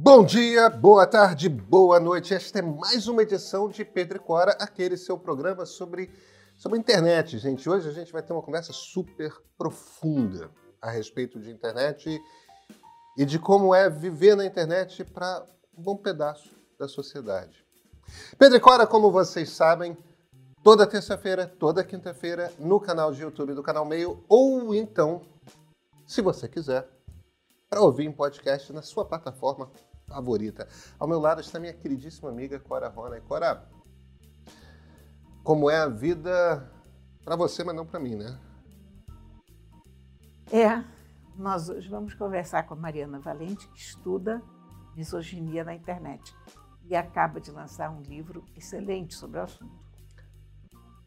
Bom dia, boa tarde, boa noite. Esta é mais uma edição de Pedro e Cora, aquele seu programa sobre, sobre internet, gente. Hoje a gente vai ter uma conversa super profunda a respeito de internet e de como é viver na internet para um bom pedaço da sociedade. Pedro e Cora, como vocês sabem, toda terça-feira, toda quinta-feira, no canal de YouTube do Canal Meio, ou então, se você quiser, para ouvir em podcast na sua plataforma favorita. Ao meu lado está minha queridíssima amiga Cora Rona. E Cora, como é a vida para você, mas não para mim, né? É, nós hoje vamos conversar com a Mariana Valente, que estuda misoginia na internet e acaba de lançar um livro excelente sobre o assunto.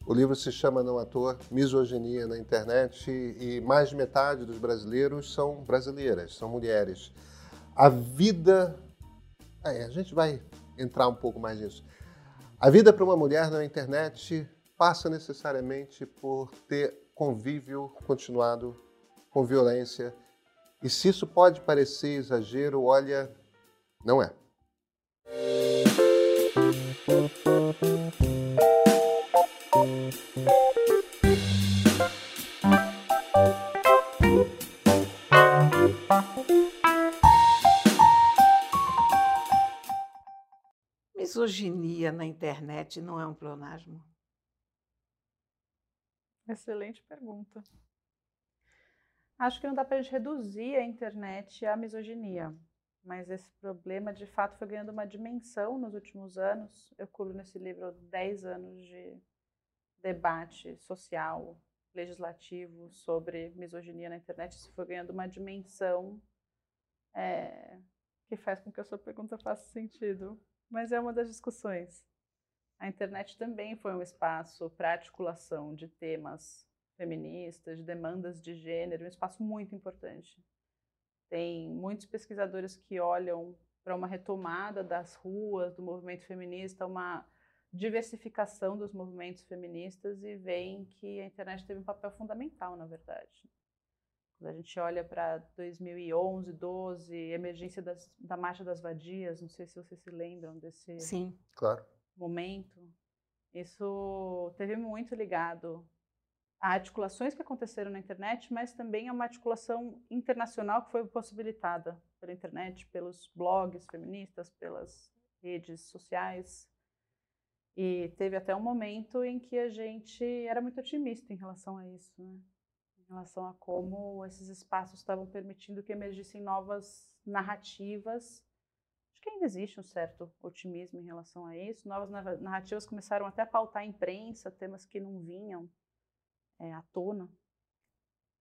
O livro se chama, não à toa, Misoginia na Internet e mais de metade dos brasileiros são brasileiras, são mulheres. A vida é, a gente vai entrar um pouco mais nisso. A vida para uma mulher na internet passa necessariamente por ter convívio continuado com violência. E se isso pode parecer exagero, olha, não é. Misoginia na internet não é um pleonasmo? Excelente pergunta. Acho que não dá para a gente reduzir a internet à misoginia, mas esse problema de fato foi ganhando uma dimensão nos últimos anos. Eu cubro nesse livro 10 anos de debate social, legislativo sobre misoginia na internet. Isso foi ganhando uma dimensão é, que faz com que a sua pergunta faça sentido mas é uma das discussões. A internet também foi um espaço para articulação de temas feministas, de demandas de gênero, um espaço muito importante. Tem muitos pesquisadores que olham para uma retomada das ruas do movimento feminista, uma diversificação dos movimentos feministas e veem que a internet teve um papel fundamental, na verdade. Quando a gente olha para 2011, 12, emergência das, da Marcha das Vadias, não sei se vocês se lembram desse Sim. Claro. momento, isso teve muito ligado a articulações que aconteceram na internet, mas também a uma articulação internacional que foi possibilitada pela internet, pelos blogs feministas, pelas redes sociais. E teve até um momento em que a gente era muito otimista em relação a isso, né? Relação a como esses espaços estavam permitindo que emergissem novas narrativas. Acho que ainda existe um certo otimismo em relação a isso. Novas narrativas começaram até a pautar a imprensa, temas que não vinham é, à tona.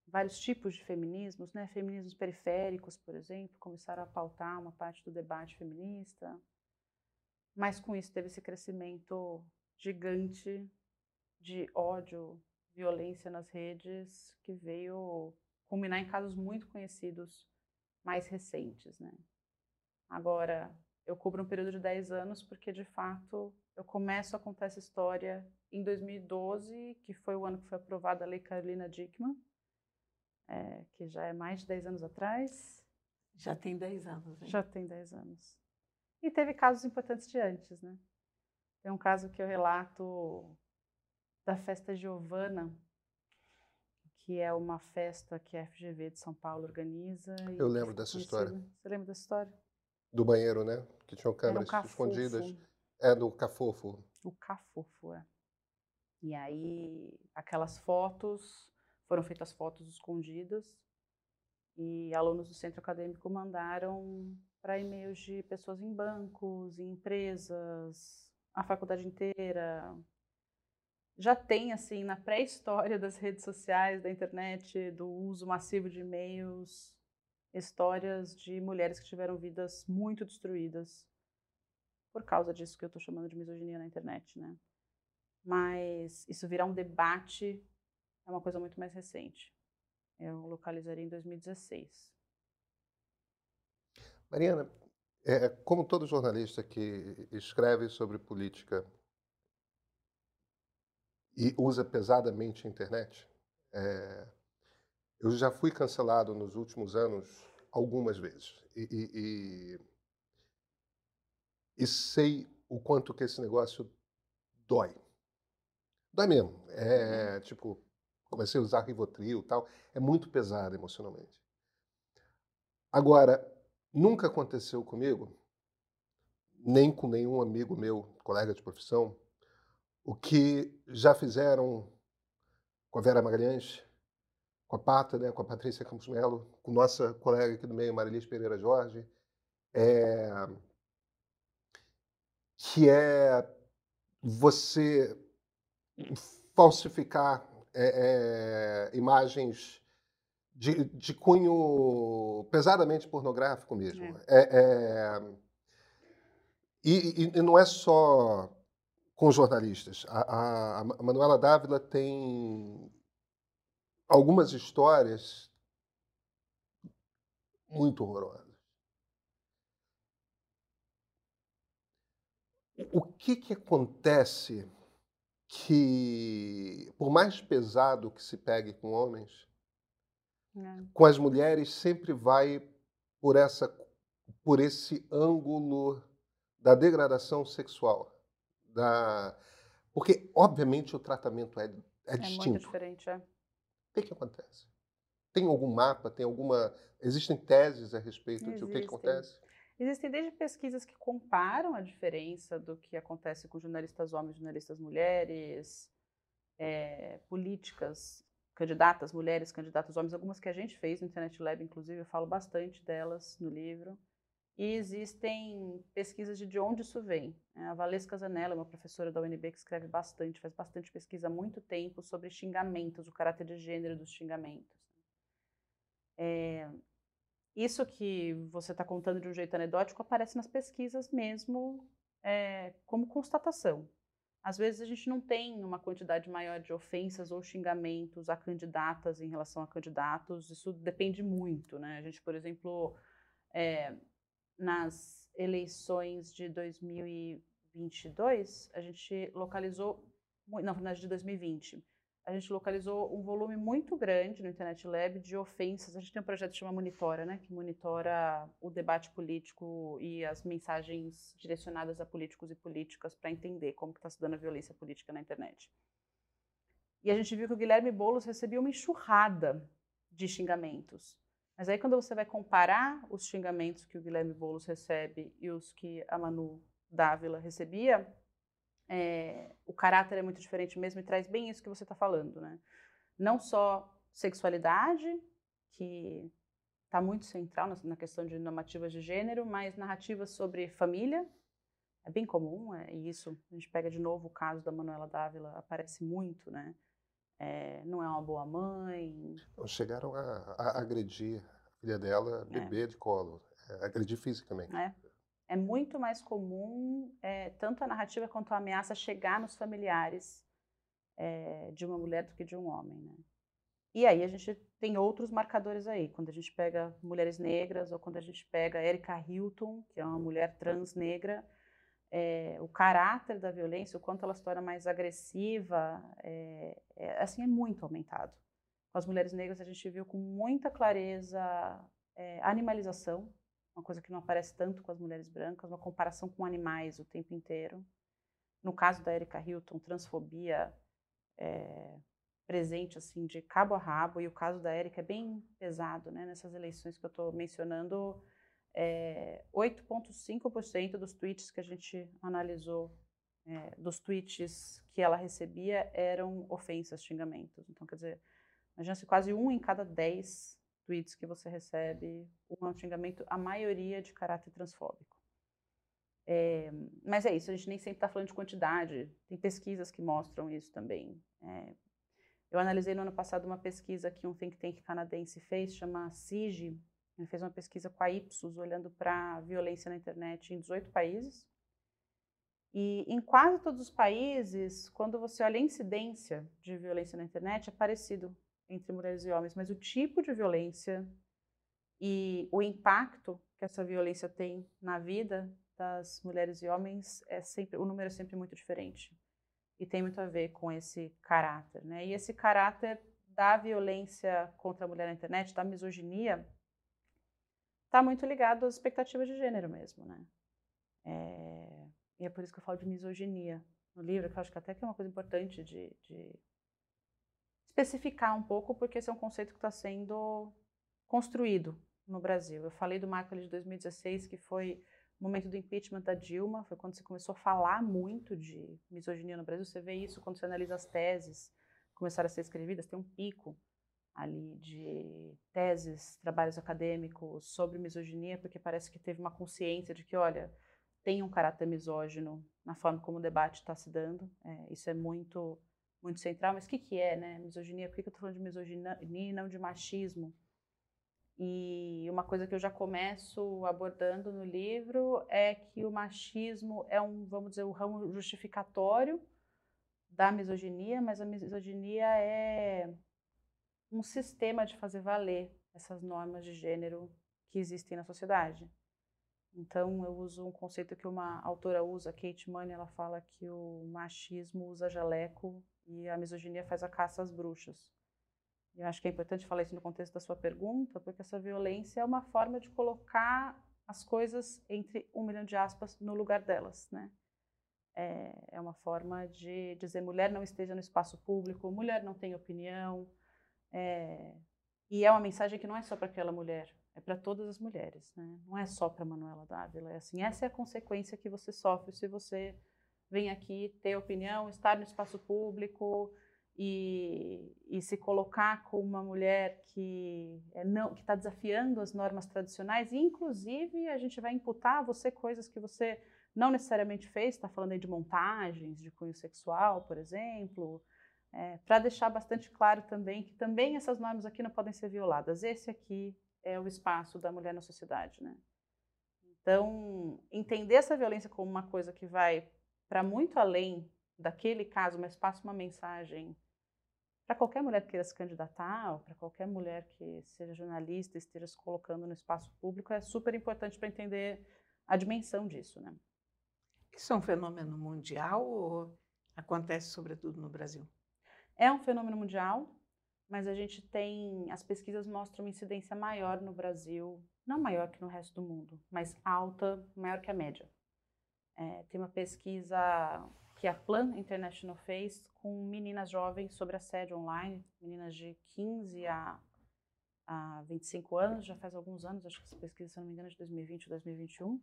Vários tipos de feminismos, né? feminismos periféricos, por exemplo, começaram a pautar uma parte do debate feminista. Mas com isso teve esse crescimento gigante de ódio violência nas redes que veio culminar em casos muito conhecidos mais recentes, né? Agora, eu cubro um período de 10 anos porque, de fato, eu começo a contar essa história em 2012, que foi o ano que foi aprovada a Lei Carolina Dickmann, é, que já é mais de 10 anos atrás. Já tem 10 anos, hein? Já tem 10 anos. E teve casos importantes de antes, né? Tem um caso que eu relato da festa Giovana, que é uma festa que a FGV de São Paulo organiza. Eu lembro dessa história. Você lembra dessa história? Do banheiro, né? Que tinham câmeras escondidas. É, do Cafofo. O Cafofo, é. E aí, aquelas fotos, foram feitas fotos escondidas, e alunos do centro acadêmico mandaram para e-mails de pessoas em bancos, em empresas, a faculdade inteira, já tem, assim, na pré-história das redes sociais, da internet, do uso massivo de e-mails, histórias de mulheres que tiveram vidas muito destruídas por causa disso que eu estou chamando de misoginia na internet, né? Mas isso virar um debate é uma coisa muito mais recente. Eu localizaria em 2016. Mariana, é, como todo jornalista que escreve sobre política e usa pesadamente a internet. É, eu já fui cancelado nos últimos anos algumas vezes. E, e, e sei o quanto que esse negócio dói. Dói mesmo. É uhum. tipo, comecei a usar Rivotril e tal. É muito pesado emocionalmente. Agora, nunca aconteceu comigo, nem com nenhum amigo meu, colega de profissão, o que já fizeram com a Vera Magalhães, com a Pata, né, com a Patrícia Campos Melo, com nossa colega aqui do meio, Marilis Pereira Jorge, é, que é você falsificar é, é, imagens de, de, cunho pesadamente pornográfico mesmo. É. é, é e, e, não é só com jornalistas. A, a, a Manuela Dávila tem algumas histórias muito horrorosas. O que, que acontece que, por mais pesado que se pegue com homens, é. com as mulheres sempre vai por essa por esse ângulo da degradação sexual, da porque obviamente o tratamento é, é, distinto. É muito diferente, é. O que, que acontece? Tem algum mapa? Tem alguma? Existem teses a respeito Existem. de o que, que acontece? Existem desde pesquisas que comparam a diferença do que acontece com jornalistas homens jornalistas mulheres, é, políticas, candidatas mulheres, candidatos homens, algumas que a gente fez no Internet Lab, inclusive, eu falo bastante delas no livro. E existem pesquisas de, de onde isso vem. Né? A Valesca Zanella, uma professora da UNB que escreve bastante, faz bastante pesquisa há muito tempo sobre xingamentos, o caráter de gênero dos xingamentos. É, isso que você está contando de um jeito anedótico aparece nas pesquisas mesmo é, como constatação. Às vezes a gente não tem uma quantidade maior de ofensas ou xingamentos a candidatas em relação a candidatos, isso depende muito, né? A gente, por exemplo, é, nas eleições de 2022, a gente localizou, não, na verdade de 2020, a gente localizou um volume muito grande no Internet Lab de ofensas. A gente tem um projeto que chama Monitora, né, que monitora o debate político e as mensagens direcionadas a políticos e políticas para entender como está se dando a violência política na internet. E a gente viu que o Guilherme Boulos recebia uma enxurrada de xingamentos. Mas aí quando você vai comparar os xingamentos que o Guilherme Boulos recebe e os que a Manu Dávila recebia, é, o caráter é muito diferente mesmo e traz bem isso que você está falando, né? Não só sexualidade, que está muito central na, questão de normativas de gênero, mas narrativas sobre família, é bem comum, é, e isso, a gente pega de novo o caso da Manuela Dávila, aparece muito, né? É, não é uma boa mãe. Chegaram a, a, agredir a filha dela, é. bebê é. de colo, é, agredir fisicamente. É é muito mais comum é, tanto a narrativa quanto a ameaça chegar nos familiares é, de uma mulher do que de um homem. Né? E aí a gente tem outros marcadores aí, quando a gente pega mulheres negras ou quando a gente pega Erika Hilton, que é uma mulher trans negra, é, o caráter da violência, o quanto ela se torna mais agressiva, é, é, assim, é muito aumentado. Com as mulheres negras a gente viu com muita clareza animalização uma coisa que não aparece tanto com as mulheres brancas, uma comparação com animais o tempo inteiro. No caso da Erika Hilton, transfobia presente assim de cabo a rabo, e o caso da Erika é bem pesado, né? Nessas eleições que eu estou mencionando, é, 8,5% dos tweets que a gente analisou, é, dos tweets que ela recebia, eram ofensas, xingamentos. Então, quer dizer, imagina se quase um em cada dez tweets que você recebe um xingamento, a maioria de caráter transfóbico. É, mas é isso, a gente nem sempre está falando de quantidade, tem pesquisas que mostram isso também. É, eu analisei no ano passado uma pesquisa que um think tank canadense fez, chama CIGI, ele fez uma pesquisa com a Ipsos, olhando para violência na internet em 18 países. E em quase todos os países, quando você olha a incidência de violência na internet, é parecido entre mulheres e homens, mas o tipo de violência e o impacto que essa violência tem na vida das mulheres e homens é sempre o número é sempre muito diferente e tem muito a ver com esse caráter, né? E esse caráter da violência contra a mulher na internet, da misoginia, está muito ligado às expectativas de gênero mesmo, né? É, e é por isso que eu falo de misoginia no livro, que eu acho que até que é uma coisa importante de, de especificar um pouco, porque esse é um conceito que está sendo construído no Brasil. Eu falei do marco de 2016, que foi o momento do impeachment da Dilma, foi quando se começou a falar muito de misoginia no Brasil. Você vê isso quando você analisa as teses começaram a ser escrevidas, tem um pico ali de teses, trabalhos acadêmicos sobre misoginia, porque parece que teve uma consciência de que, olha, tem um caráter misógino na forma como o debate está se dando. É, isso é muito muito central. Mas o que, que é, né? Misoginia? Por que, que eu estou falando de misoginia e não de machismo? E uma coisa que eu já começo abordando no livro é que o machismo é um, vamos dizer, o um ramo justificatório da misoginia, mas a misoginia é um sistema de fazer valer essas normas de gênero que existem na sociedade. Então, eu uso um conceito que uma autora usa, Kate Money, ela fala que o machismo usa jaleco e a misoginia faz a caça às bruxas. Eu acho que é importante falar isso no contexto da sua pergunta, porque essa violência é uma forma de colocar as coisas, entre um milhão de aspas, no lugar delas, né? É, é uma forma de dizer mulher não esteja no espaço público, mulher não tem opinião, é, e é uma mensagem que não é só para aquela mulher, é para todas as mulheres, né? Não é só para Manuela Dávila, é assim, essa é a consequência que você sofre se você vem aqui ter opinião, estar no espaço público e, e se colocar como uma mulher que é não que está desafiando as normas tradicionais, e inclusive a gente vai imputar a você coisas que você não necessariamente fez, está falando aí de montagens de cunho sexual, por exemplo, é, para deixar bastante claro também que também essas normas aqui não podem ser violadas. Esse aqui é o espaço da mulher na sociedade, né? Então, entender essa violência como uma coisa que vai para muito além daquele caso, mas passa uma mensagem para qualquer mulher que queira se candidatar, ou para qualquer mulher que seja jornalista e esteja se colocando no espaço público, é super importante para entender a dimensão disso, né? Isso é um fenômeno mundial ou acontece sobretudo no Brasil? É um fenômeno mundial, mas a gente tem, as pesquisas mostram uma incidência maior no Brasil, não maior que no resto do mundo, mas alta, maior que a média. É, tem uma pesquisa que a Plan International fez com meninas jovens sobre assédio online, meninas de 15 a, a 25 anos, já faz alguns anos, acho que essa pesquisa, se não me engano, é de 2020 ou 2021.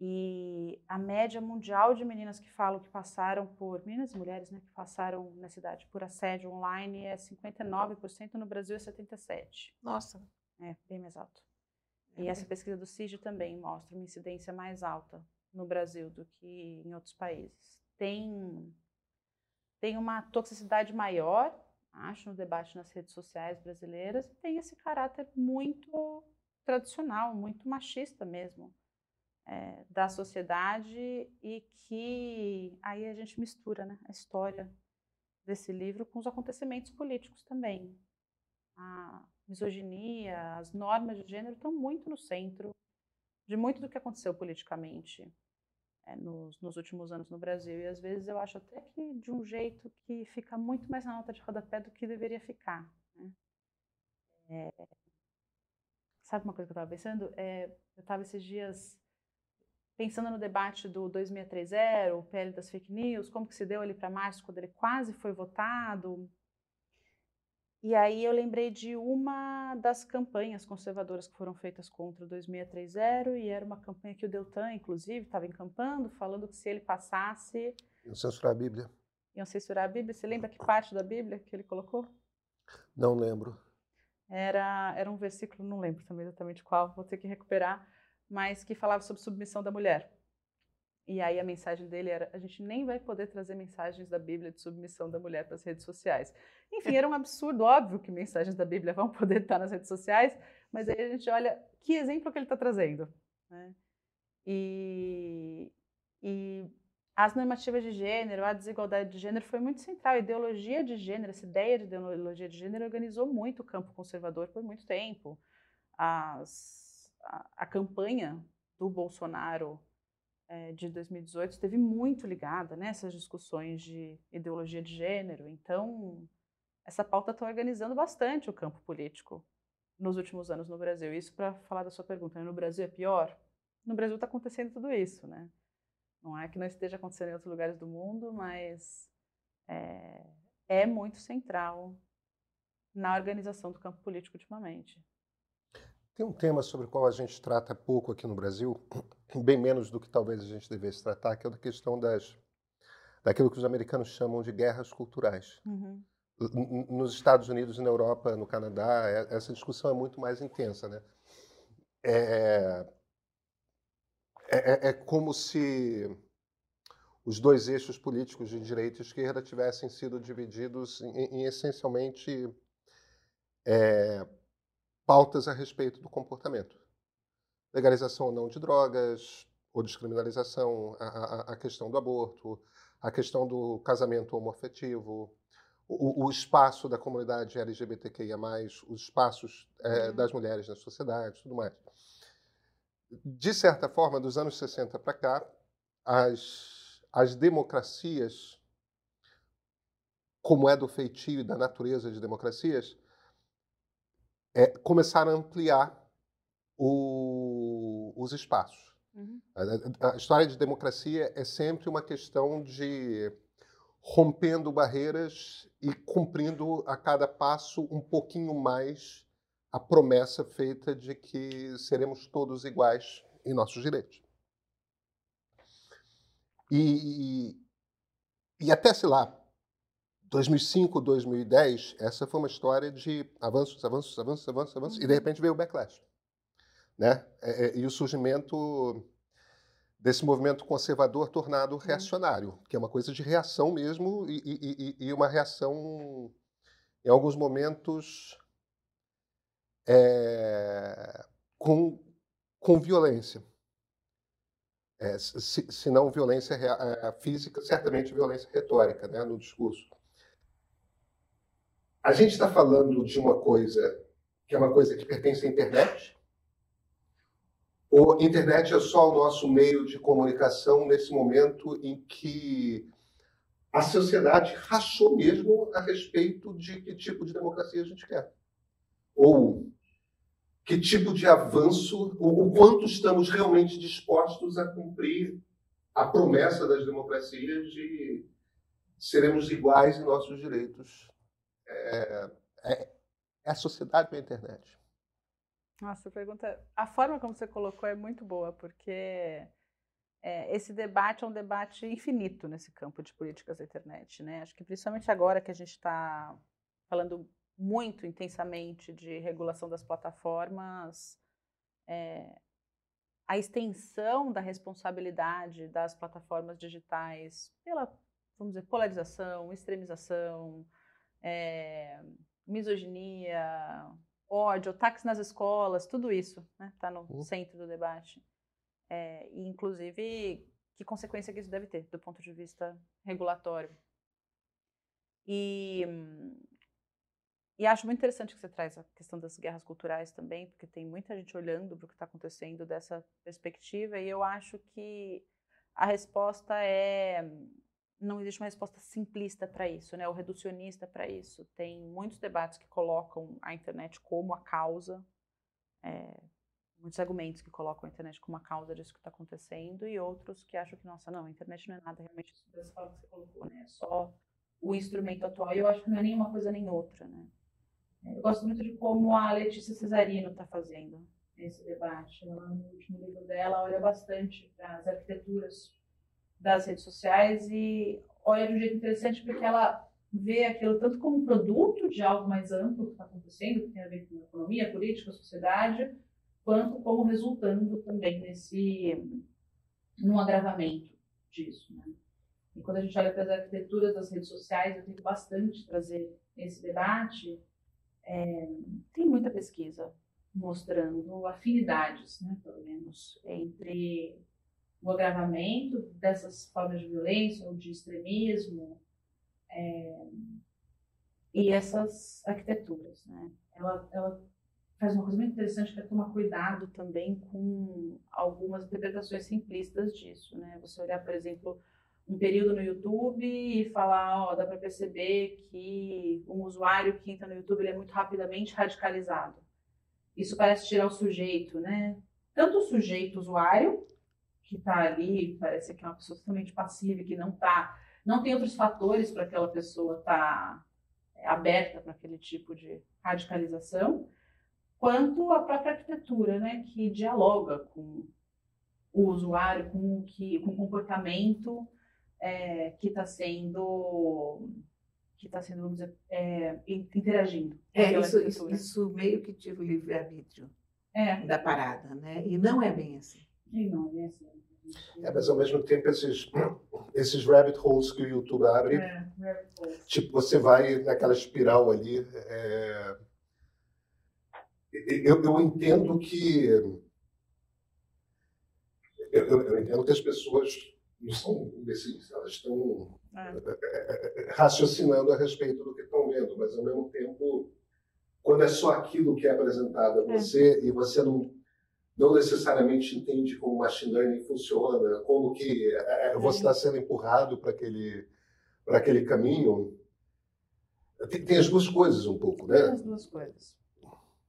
E a média mundial de meninas que falam que passaram por, meninas e mulheres, né, que passaram na cidade por assédio online é 59%, no Brasil é 77%. Nossa! É, bem mais alto. É e essa pesquisa do CIG também mostra uma incidência mais alta no Brasil do que em outros países. Tem, tem uma toxicidade maior, acho, no debate nas redes sociais brasileiras, e tem esse caráter muito tradicional, muito machista mesmo é, da sociedade e que aí a gente mistura né, a história desse livro com os acontecimentos políticos também. A misoginia, as normas de gênero estão muito no centro de muito do que aconteceu politicamente é, nos, nos, últimos anos no Brasil. E às vezes eu acho até que de um jeito que fica muito mais na nota de rodapé do que deveria ficar. Né? É, sabe uma coisa que eu estava pensando? É, eu estava esses dias pensando no debate do 2630, o PL das fake news, como que se deu ali para março, quando ele quase foi votado. E aí eu lembrei de uma das campanhas conservadoras que foram feitas contra o 2630, e era uma campanha que o Deltan, inclusive, estava encampando, falando que se ele passasse... Iam censurar a Bíblia. Iam censurar a Bíblia. Você lembra que parte da Bíblia que ele colocou? Não lembro. Era, era um versículo, não lembro também exatamente qual, vou ter que recuperar, mas que falava sobre submissão da mulher. E aí a mensagem dele era: a gente nem vai poder trazer mensagens da Bíblia de submissão da mulher para as redes sociais. Enfim, era um absurdo, óbvio que mensagens da Bíblia vão poder estar nas redes sociais, mas aí a gente olha que exemplo que ele está trazendo. Né? E, e as normativas de gênero, a desigualdade de gênero foi muito central. A ideologia de gênero, essa ideia de ideologia de gênero organizou muito o campo conservador por muito tempo. As a, campanha do Bolsonaro é, de 2018 esteve muito ligada nessas né, discussões de ideologia de gênero. Então, essa pauta está organizando bastante o campo político nos últimos anos no Brasil. Isso para falar da sua pergunta, né? no Brasil é pior? no Brasil está acontecendo tudo isso, né? Não é que não esteja acontecendo em outros lugares do mundo, mas é, é muito central na organização do campo político ultimamente. Tem um tema sobre o qual a gente trata pouco aqui no Brasil, bem menos do que talvez a gente devesse tratar, que é a questão das daquilo que os americanos chamam de guerras culturais. Uhum. Nos Estados Unidos, na Europa, no Canadá, é, essa discussão é muito mais intensa, né? É, é, é, é como se os dois eixos políticos de direita e esquerda tivessem sido divididos em, em essencialmente é, pautas a respeito do comportamento. Legalização ou não de drogas, ou descriminalização, a, a, a questão do aborto, a questão do casamento homoafetivo, o, o espaço da comunidade LGBTQIA+, os espaços é, uhum. das mulheres na sociedade, tudo mais. De certa forma, dos anos 60 para cá, as, as democracias, como é do feitio e da natureza de democracias, é, começaram a ampliar o, os espaços. Uhum. A, a, história de democracia é sempre uma questão de rompendo barreiras e cumprindo a cada passo um pouquinho mais a promessa feita de que seremos todos iguais em nossos direitos. E, e até, sei lá, 2005, 2010, essa foi uma história de avanços, avanços, avanços, avanços, avanços, e de uhum. repente veio o backlash né? É, é, e o surgimento desse movimento conservador tornado uhum. reacionário, que é uma coisa de reação mesmo e, e, e uma reação, em alguns momentos, é, com, com violência. É, se, se, não violência é, física, certamente violência retórica né, no discurso. A gente está falando de uma coisa que é uma coisa que pertence à internet, ou internet é só o nosso meio de comunicação nesse momento em que a sociedade rachou mesmo a respeito de que tipo de democracia a gente quer. Ou que tipo de avanço, o quanto estamos realmente dispostos a cumprir a promessa das democracias de seremos iguais em nossos direitos. É, é, é a sociedade a internet. Nossa, pergunta. A forma como você colocou é muito boa, porque é, esse debate é um debate infinito nesse campo de políticas da internet, né? Acho que principalmente agora que a gente está falando muito intensamente de regulação das plataformas, é, a extensão da responsabilidade das plataformas digitais pela, vamos dizer, polarização, extremização, é, misoginia, ódio, ataques nas escolas, tudo isso está né, tá no uhum. centro do debate. É, e, inclusive, que consequência que isso deve ter do ponto de vista regulatório. E, e acho muito interessante que você traz a questão das guerras culturais também, porque tem muita gente olhando para o que está acontecendo dessa perspectiva, e eu acho que a resposta é não existe uma resposta simplista para isso, né, ou reducionista para isso. Tem muitos debates que colocam a internet como a causa, é, muitos argumentos que colocam a internet como a causa disso que está acontecendo, e outros que acham que, nossa, não, a internet não é nada realmente dessa forma que você colocou, né, é só o instrumento atual. E eu acho que não é nenhuma coisa nem outra, né. É, eu gosto muito de como a Letícia Cesarino está fazendo esse debate. Ela, no último livro dela, olha bastante para as arquiteturas das redes sociais e olha de um jeito interessante porque ela vê aquilo tanto como produto de algo mais amplo que está acontecendo, que tem a ver com economia, política, sociedade, quanto como resultando também nesse num agravamento disso. Né? E quando a gente olha para as arquiteturas das redes sociais, eu tento bastante trazer esse debate. É, tem muita pesquisa mostrando afinidades, né, pelo menos, entre o agravamento dessas formas de violência ou de extremismo é, e essas arquiteturas. Né? Ela, ela faz uma coisa muito interessante que é tomar cuidado também com algumas interpretações simplistas disso. Né? Você olhar, por exemplo, um período no YouTube e falar, ó, dá para perceber que um usuário que entra no YouTube é muito rapidamente radicalizado. Isso parece tirar o sujeito, né? tanto o sujeito usuário, que está ali, parece que é uma pessoa totalmente passiva, que não tá, não tem outros fatores para aquela pessoa estar tá é, aberta para aquele tipo de radicalização, quanto a própria arquitetura, né, que dialoga com o usuário, com o que, com o comportamento é, que está sendo que está sendo, vamos dizer, é, interagindo. É, isso, isso, isso, meio que tira o livre-arbítrio é. da parada, né? E não é bem assim. E não é bem assim. É, mas ao mesmo tempo esses, esses rabbit holes que o YouTube abre, é, tipo, você vai naquela espiral ali. É, eu, eu entendo que eu, eu, entendo que as pessoas não são imbecis, elas estão é. raciocinando a respeito do que estão vendo, mas ao mesmo tempo, quando é só aquilo que é apresentado a é. você é. e você não, não necessariamente entende como machine learning funciona, como que é, você está sendo empurrado para aquele, para aquele caminho, tem, tem, as duas coisas um pouco, né? Tem as duas coisas.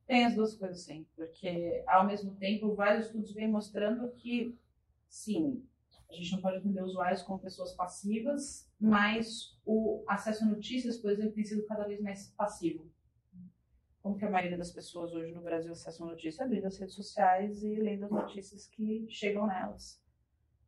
Tem as duas coisas, sim, porque ao mesmo tempo vários estudos vêm mostrando que, sim, a gente não pode atender usuários como pessoas passivas, mas o acesso a notícias, por exemplo, tem sido cada vez mais passivo. Como que a maioria das pessoas hoje no Brasil acessam notícias? Abrindo as redes sociais e lendo as notícias que chegam nelas.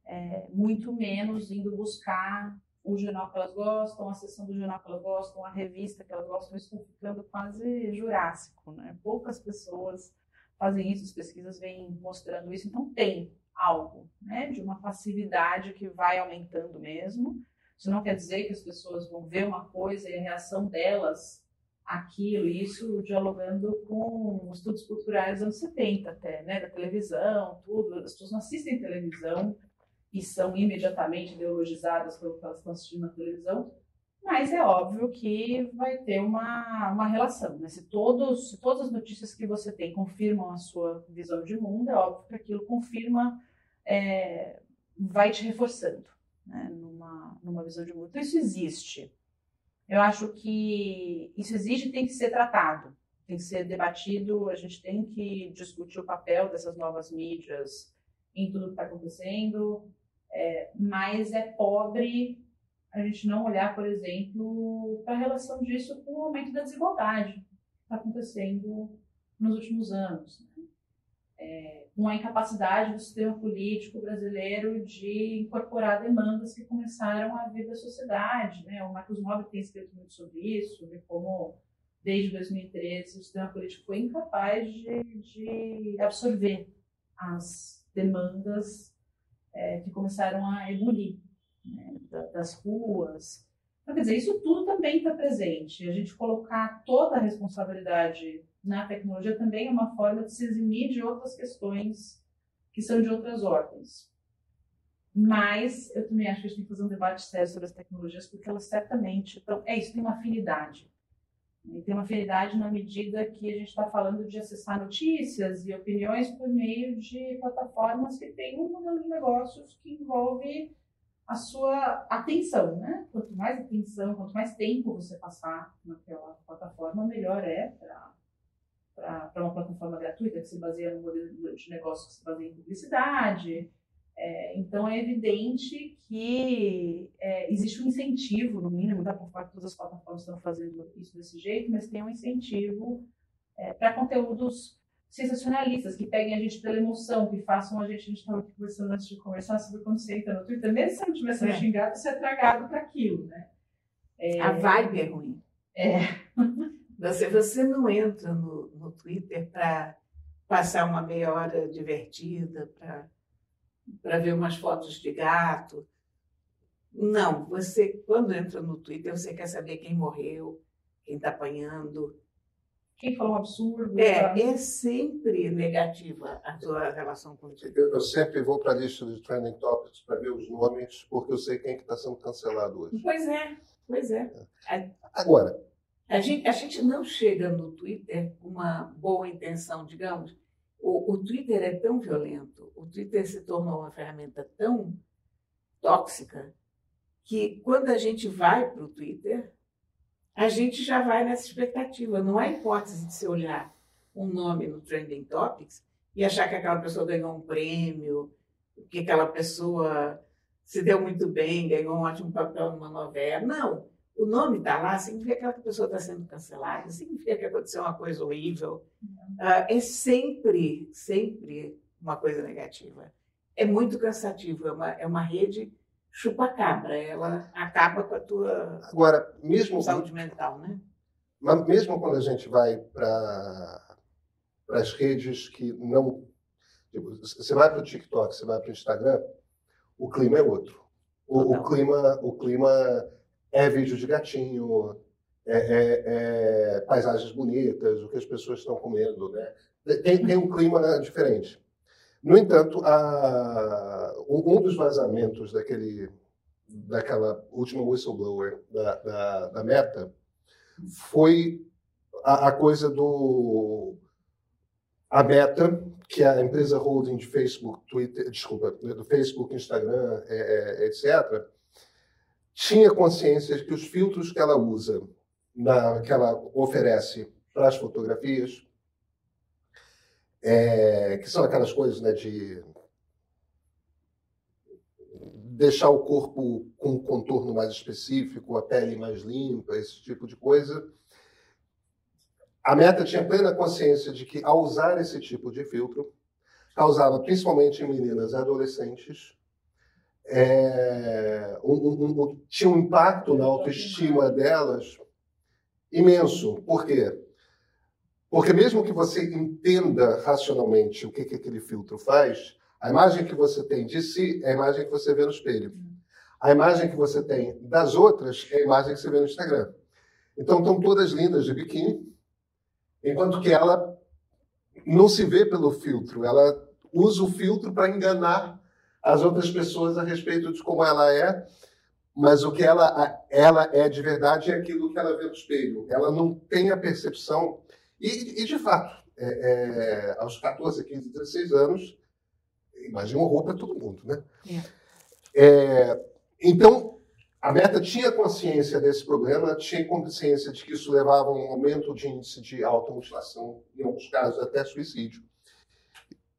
É, muito menos indo buscar o jornal que elas gostam, a sessão do jornal que elas gostam, a revista que elas gostam, isso está ficando quase jurássico, né? Poucas pessoas fazem isso, as pesquisas vêm mostrando isso, então tem algo, né, de uma passividade que vai aumentando mesmo. Isso não quer dizer que as pessoas vão ver uma coisa e a reação delas aquilo, isso dialogando com estudos culturais dos anos 70 até, né, da televisão, tudo. As pessoas não assistem televisão e são imediatamente ideologizadas pelo que elas estão assistindo na televisão, mas é óbvio que vai ter uma, uma relação. Né? Se, todos, se todas as notícias que você tem confirmam a sua visão de mundo, é óbvio que aquilo confirma é, vai te reforçando né, numa, numa visão de mundo. Então, isso existe. Eu acho que isso existe e tem que ser tratado, tem que ser debatido, a gente tem que discutir o papel dessas novas mídias em tudo que está acontecendo, é, mas é pobre a gente não olhar, por exemplo, para a relação disso com o aumento da desigualdade que está acontecendo nos últimos anos. É, com a incapacidade do sistema político brasileiro de incorporar demandas que começaram a vir da sociedade. Né? O Marcos Mob tem escrito muito sobre isso, sobre como, desde 2013, o sistema político foi incapaz de, de absorver as demandas é, que começaram a ebulir né? das ruas. Então, quer dizer, isso tudo também está presente. A gente colocar toda a responsabilidade na tecnologia também é uma forma de se eximir de outras questões que são de outras ordens. Mas eu também acho que a gente tem que fazer um debate sério sobre as tecnologias, porque elas certamente estão. É isso, tem uma afinidade. E tem uma afinidade na medida que a gente está falando de acessar notícias e opiniões por meio de plataformas que têm um modelo de negócios que envolve a sua atenção, né? Quanto mais atenção, quanto mais tempo você passar naquela plataforma, melhor é para para uma plataforma gratuita que se baseia no modelo de negócio que se baseia em publicidade. É, então, é evidente que é, existe um incentivo, no mínimo, da por parte de todas as plataformas estão fazendo isso desse jeito, mas tem um incentivo é, para conteúdos sensacionalistas, que peguem a gente pela emoção, que façam a gente, a gente estava aqui conversando antes de conversar sobre quando você entra no Twitter, mesmo se não estiver sendo é. xingado, você é tragado para aquilo, né? A vibe é ruim. É. Você, você não entra no, no Twitter para passar uma meia hora divertida, para ver umas fotos de gato. Não, você, quando entra no Twitter, você quer saber quem morreu, quem está apanhando. Quem falou um absurdo. É, tá? é sempre negativa a sua relação com o Twitter. Eu, eu sempre vou para a lista de trending topics para ver os nomes, porque eu sei quem está que tá sendo cancelado hoje. Pois é, pois é. é. Agora, a gente, a gente não chega no Twitter com uma boa intenção, digamos. O, o Twitter é tão violento, o Twitter se tornou uma ferramenta tão tóxica que quando a gente vai para o Twitter, a gente já vai nessa expectativa. Não há hipótese de se olhar um nome no Trending Topics e achar que aquela pessoa ganhou um prêmio, que aquela pessoa se deu muito bem, ganhou um ótimo papel numa novela. Não. O nome está lá, significa que aquela pessoa está sendo cancelada, significa que aconteceu uma coisa horrível. Uh, é sempre, sempre uma coisa negativa. É muito cansativo, é uma, é uma rede chupa-cabra, ela acaba com a tua Agora, mesmo saúde mental, né? Mas mesmo quando a gente vai para as redes que não. Tipo, você vai para o TikTok, você vai para o Instagram, o clima é outro. O, o, clima, o clima é vídeo de gatinho, é, é, é, paisagens bonitas, o que as pessoas estão comendo, né? Tem, tem um clima diferente. No entanto, a, um dos vazamentos daquele, daquela última whistleblower da, da, da Meta foi a, a, coisa do a Meta, que é a empresa holding de Facebook, Twitter, desculpa, do Facebook, Instagram, é, é, etc., tinha consciência de que os filtros que ela usa, na, que ela oferece para as fotografias, é, que são aquelas coisas né, de deixar o corpo com um contorno mais específico, a pele mais limpa, esse tipo de coisa. A Meta tinha plena consciência de que, ao usar esse tipo de filtro, causava, principalmente em meninas adolescentes, é, um, um, um, tinha um impacto na autoestima delas imenso. Por quê? Porque mesmo que você entenda racionalmente o que, que aquele filtro faz, a imagem que você tem de si é a imagem que você vê no espelho. A imagem que você tem das outras é a imagem que você vê no Instagram. Então estão todas lindas de biquíni, enquanto que ela não se vê pelo filtro, ela usa o filtro para enganar as outras pessoas a respeito de como ela é, mas o que ela, ela é de verdade é aquilo que ela vê no espelho. Ela não tem a percepção e, e de fato, é, é, aos 14, 15, 16 anos, imagina roupa para todo mundo, né? É. é. então, a Meta tinha consciência desse problema, tinha consciência de que isso levava a um aumento de índice de automutilação, em alguns casos até suicídio.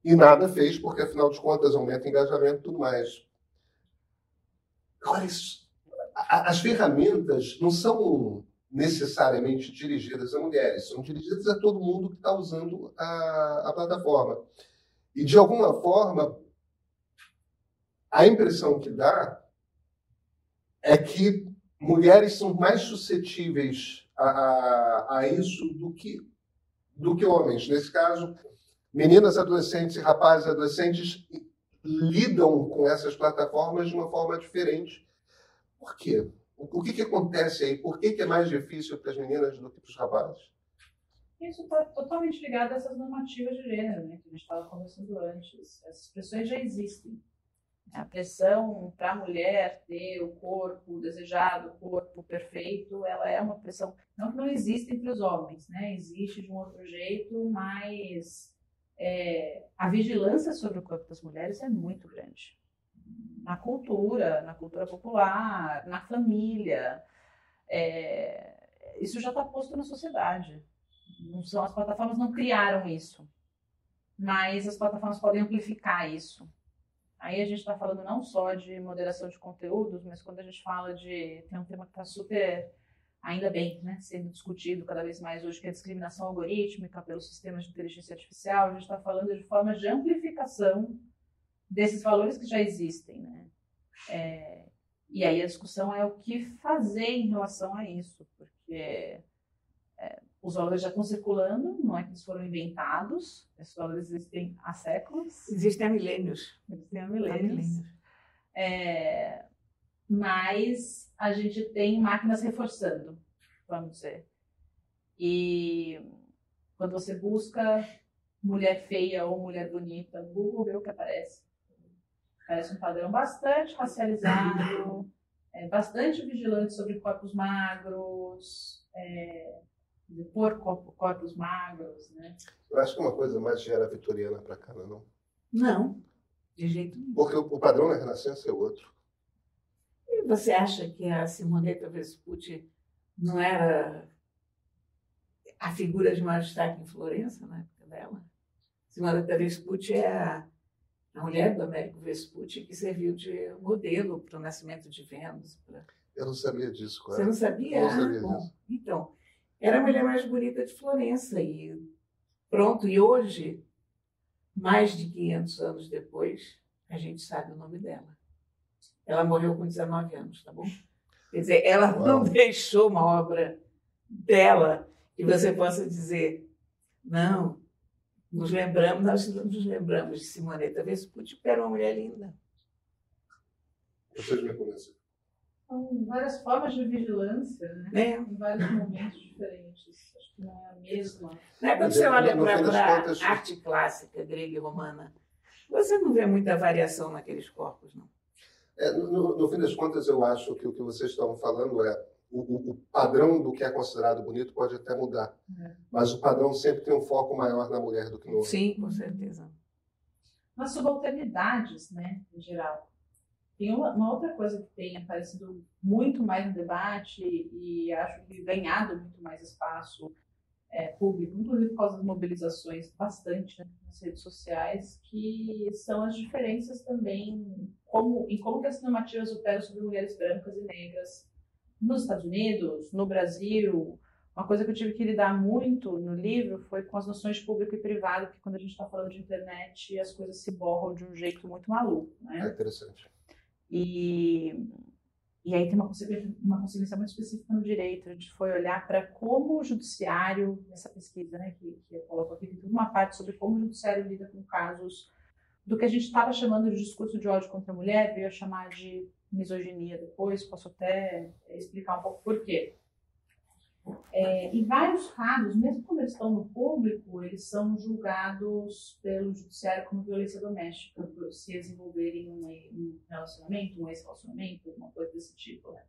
E nada fez, porque afinal de contas aumenta engajamento e tudo mais. As ferramentas não são necessariamente dirigidas a mulheres, são dirigidas a todo mundo que está usando a, a plataforma. E, de alguma forma, a impressão que dá é que mulheres são mais suscetíveis a, a, a, isso do que, do que homens. Nesse caso, meninas adolescentes e rapazes adolescentes lidam com essas plataformas de uma forma diferente. Por quê? O que, que acontece aí? Por que, que é mais difícil para as meninas do que para os rapazes? Isso está totalmente ligado a essas normativas de gênero, né, que a gente estava conversando antes. Essas pressões já existem. A pressão para a mulher ter o corpo desejado, o corpo perfeito, ela é uma pressão. Não que não existe entre os homens, né? existe de um outro jeito, mas é, a vigilância sobre o corpo das mulheres é muito grande na cultura, na cultura popular, na família. É, isso já está posto na sociedade. São, as plataformas não criaram isso, mas as plataformas podem amplificar isso. Aí a gente está falando não só de moderação de conteúdos, mas quando a gente fala de. Tem um tema que está super, ainda bem, né, sendo discutido cada vez mais hoje, que é a discriminação algorítmica pelos sistemas de inteligência artificial. A gente está falando de formas de amplificação desses valores que já existem, né? É, e aí a discussão é o que fazer em relação a isso, porque é, os valores já estão circulando, não é que eles foram inventados, esses valores existem há séculos. Existem há milênios. Existem há milênios. É, mas a gente tem máquinas reforçando, vamos dizer. E quando você busca mulher feia ou mulher bonita, Google vê o que aparece. Parece um padrão bastante racializado, é, bastante vigilante sobre corpos magros, é, por corpos magros, né? Eu acho que é uma coisa mais de era vitoriana para cá, não? É não, de jeito nenhum. Porque o, o padrão na Renascença é outro. Você acha que a Simoneta Vespucci não era a figura de maior destaque em Florença na época dela? Simonetta Vespucci é a, a mulher do Américo Vespucci que serviu de modelo para o nascimento de Vênus. Pra... Eu não sabia disso, Você não sabia? Eu não sabia ah, disso. Então, era a mulher mais bonita de Florença e pronto. E hoje, mais de 500 anos depois, a gente sabe o nome dela. Ela morreu com 19 anos, tá bom? Quer dizer, ela Uau. não deixou uma obra dela que você possa dizer, não, nos lembramos, nós nos lembramos de Simoneta Vespucci, porque era uma mulher linda. Vocês me conhecem. São várias formas de vigilância, né? Né? Em vários momentos diferentes. Acho que não é a mesma. Né? Quando Mas, você no- olha para a arte clássica grega e romana, você não vê muita variação naqueles corpos, não. É, no, no fim das contas, eu acho que o que vocês estão falando é o, o- o padrão do que é considerado bonito pode até mudar, É. mas o padrão sempre tem um foco maior na mulher do que no homem. Sim, com certeza. Nas subalternidades, né, em geral. Tem uma, uma outra coisa que tem aparecido muito mais no debate e acho que ganhado muito mais espaço é, público, inclusive por causa das mobilizações bastante né, nas redes sociais, que são as diferenças também como, em como que as normativas operam sobre mulheres brancas e negras nos Estados Unidos, no Brasil. Uma coisa que eu tive que lidar muito no livro foi com as noções de público e privado, porque quando a gente está falando de internet, as coisas se borram de um jeito muito maluco, né? É interessante. E, e aí tem uma consequência, uma consequência muito específica no direito. A gente foi olhar para como o judiciário, nessa pesquisa né, que, que eu coloco aqui, tem uma parte sobre como o judiciário lida com casos do que a gente estava chamando de discurso de ódio contra a mulher, veio a chamar de misoginia depois, posso até explicar um pouco por quê. É, em vários casos, mesmo quando eles estão no público, eles são julgados pelo judiciário como violência doméstica, por se eles envolverem em um relacionamento, um ex-relacionamento, alguma coisa desse tipo. Né?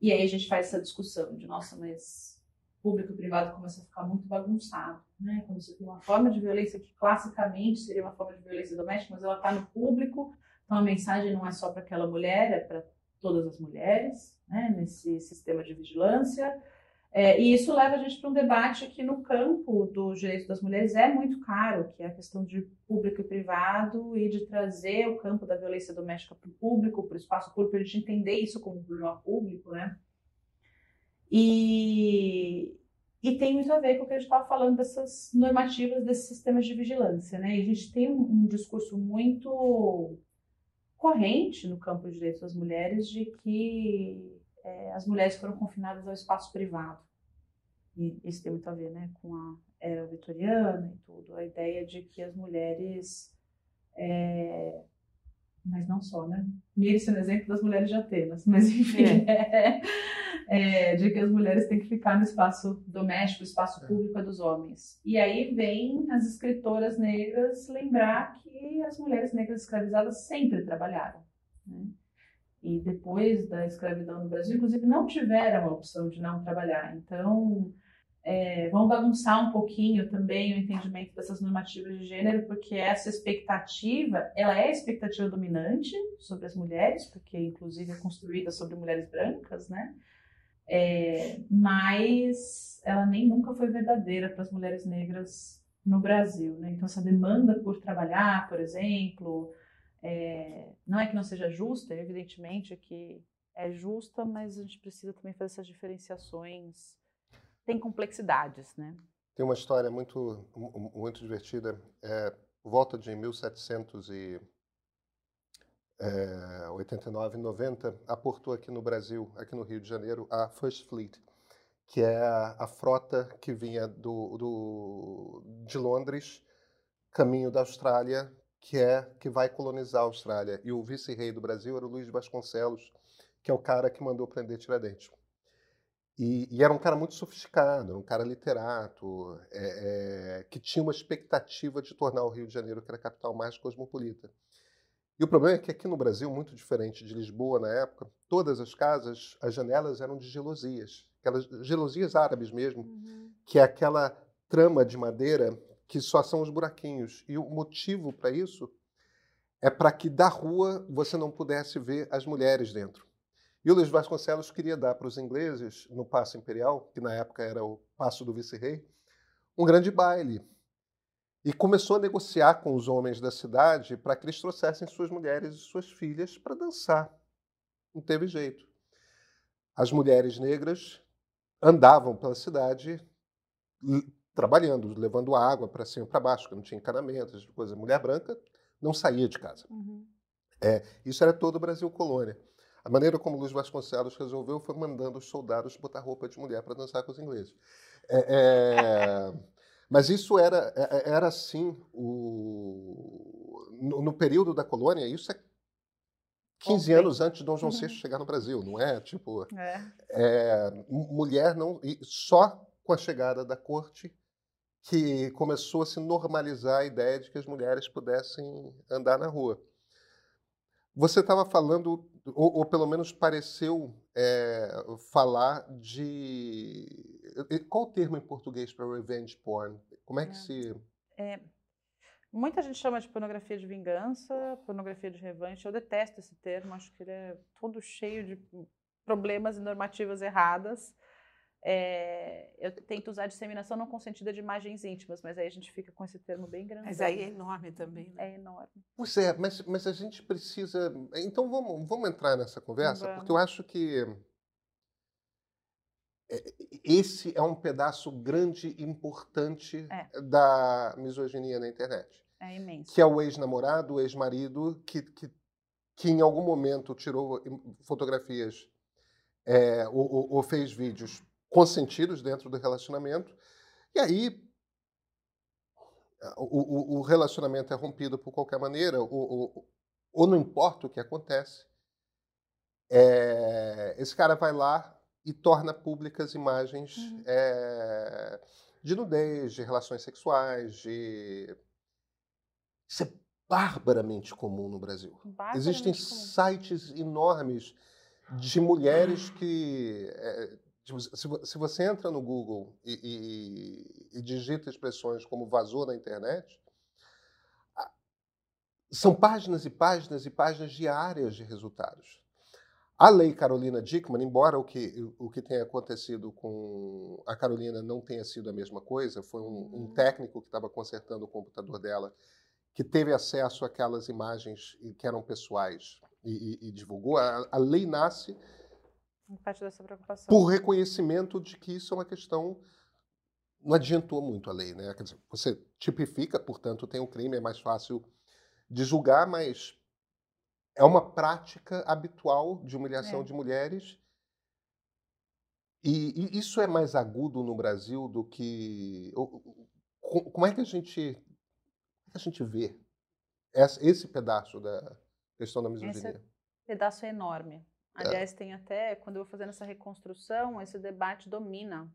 E aí a gente faz essa discussão de, nossa, mas público e privado começa a ficar muito bagunçado. Né? Quando você tem uma forma de violência que classicamente seria uma forma de violência doméstica, mas ela está no público, então a mensagem não é só para aquela mulher, é para todas as mulheres, né? nesse sistema de vigilância. É, e isso leva a gente para um debate que no campo do direito das mulheres é muito caro, que é a questão de público e privado e de trazer o campo da violência doméstica para o público, para o espaço público, para a gente entender isso como um problema público, né? E, e tem muito a ver com o que a gente estava falando dessas normativas, desses sistemas de vigilância, né? E a gente tem um, um discurso muito corrente no campo de direitos das mulheres de que é, as mulheres foram confinadas ao espaço privado. E isso tem muito a ver né, com a era vitoriana e tudo, a ideia de que as mulheres. É, mas não só, né? Mire sendo exemplo das mulheres de Atenas, mas enfim, é. É, de que as mulheres têm que ficar no espaço doméstico, espaço público é dos homens. E aí vem as escritoras negras lembrar que as mulheres negras escravizadas sempre trabalharam. Né? E depois da escravidão no Brasil, inclusive, não tiveram a opção de não trabalhar. Então, é, vão bagunçar um pouquinho também o entendimento dessas normativas de gênero, porque essa expectativa, ela é a expectativa dominante sobre as mulheres, porque, inclusive, é construída sobre mulheres brancas, né? É, mas ela nem nunca foi verdadeira para as mulheres negras no Brasil, né? Então, essa demanda por trabalhar, por exemplo, é, não é que não seja justa, evidentemente que é justa, mas a gente precisa também fazer essas diferenciações. Tem complexidades, né? Tem uma história muito, muito divertida. É, volta de 1789, 90, aportou aqui no Brasil, aqui no Rio de Janeiro, a First Fleet, que é a, a frota que vinha do, do, de Londres, caminho da Austrália, que é que vai colonizar a Austrália. E o vice-rei do Brasil era o Luiz Vasconcelos, que é o cara que mandou prender Tiradentes. E, e era um cara muito sofisticado, um cara literato, é, é, que tinha uma expectativa de tornar o Rio de Janeiro, que era a capital mais cosmopolita. E o problema é que aqui no Brasil, muito diferente de Lisboa na época, todas as casas, as janelas eram de gelosias, aquelas gelosias árabes mesmo, uhum. que é aquela trama de madeira que só são os buraquinhos. E o motivo para isso é para que da rua você não pudesse ver as mulheres dentro. E o Luiz Vasconcelos queria dar para os ingleses, no Paço Imperial, que na época era o Paço do Vice-Rei, um grande baile. e começou a negociar com os homens da cidade para que eles trouxessem suas mulheres e suas filhas para dançar. Não teve jeito. As mulheres negras andavam pela cidade trabalhando, levando água para cima e para baixo, que não tinha encanamento, coisa. Mulher branca não saía de casa. Uhum. É, isso era todo o Brasil colônia. A maneira como Luiz Vasconcelos resolveu foi mandando os soldados botar roupa de mulher para dançar com os ingleses. É, é, mas isso era, é, é, era assim, o, no, no, período da colônia, isso é 15 anos antes de Dom João VI uhum. chegar no Brasil, não é? Tipo, é. mulher não. só com a chegada da corte que começou a se normalizar a ideia de que as mulheres pudessem andar na rua. Você estava falando, ou, ou, pelo menos pareceu é, falar de. Qual o termo em português para revenge porn? Como é que é. se. É, muita gente chama de pornografia de vingança, pornografia de revanche. Eu detesto esse termo, acho que ele é todo cheio de problemas e normativas erradas. É, eu tento usar disseminação não consentida de imagens íntimas, mas aí a gente fica com esse termo bem grande. Mas aí é enorme também, né? É enorme. Pois é, mas, mas a gente precisa. Então vamos, vamos entrar nessa conversa, vamos. porque eu acho que é, esse é um pedaço grande e importante é. da misoginia na internet. É imenso. Que é o ex-namorado, o ex-marido, que, que, que em algum momento tirou fotografias é, ou, ou, fez vídeos consentidos dentro do relacionamento. E aí o, o, o relacionamento é rompido por qualquer maneira, ou, ou, ou não importa o que acontece, é, esse cara vai lá e torna públicas imagens uhum. é, de nudez, de relações sexuais, de. Isso é barbaramente comum no Brasil. Existem comum. sites enormes de mulheres que é, se, você entra no Google e, e, e digita expressões como vazou na internet, são páginas e páginas e páginas diárias de resultados. A lei Carolina Dickman, embora o que, o que tenha acontecido com a Carolina não tenha sido a mesma coisa, foi um, um uhum. técnico que estava consertando o computador dela que teve acesso àquelas imagens que eram pessoais e, e, e divulgou. A, a lei nasce Parte dessa preocupação. Por reconhecimento de que isso é uma questão. Não adiantou muito a lei, né? Quer dizer, você tipifica, portanto, tem o um crime, é mais fácil de julgar, mas é uma prática habitual de humilhação é. de mulheres. E, e, isso é mais agudo no Brasil do que. Como é que a gente, é a gente vê esse pedaço da questão da misoginia? Esse pedaço é enorme. É. Aliás, tem até, quando eu vou fazendo essa reconstrução, esse debate domina.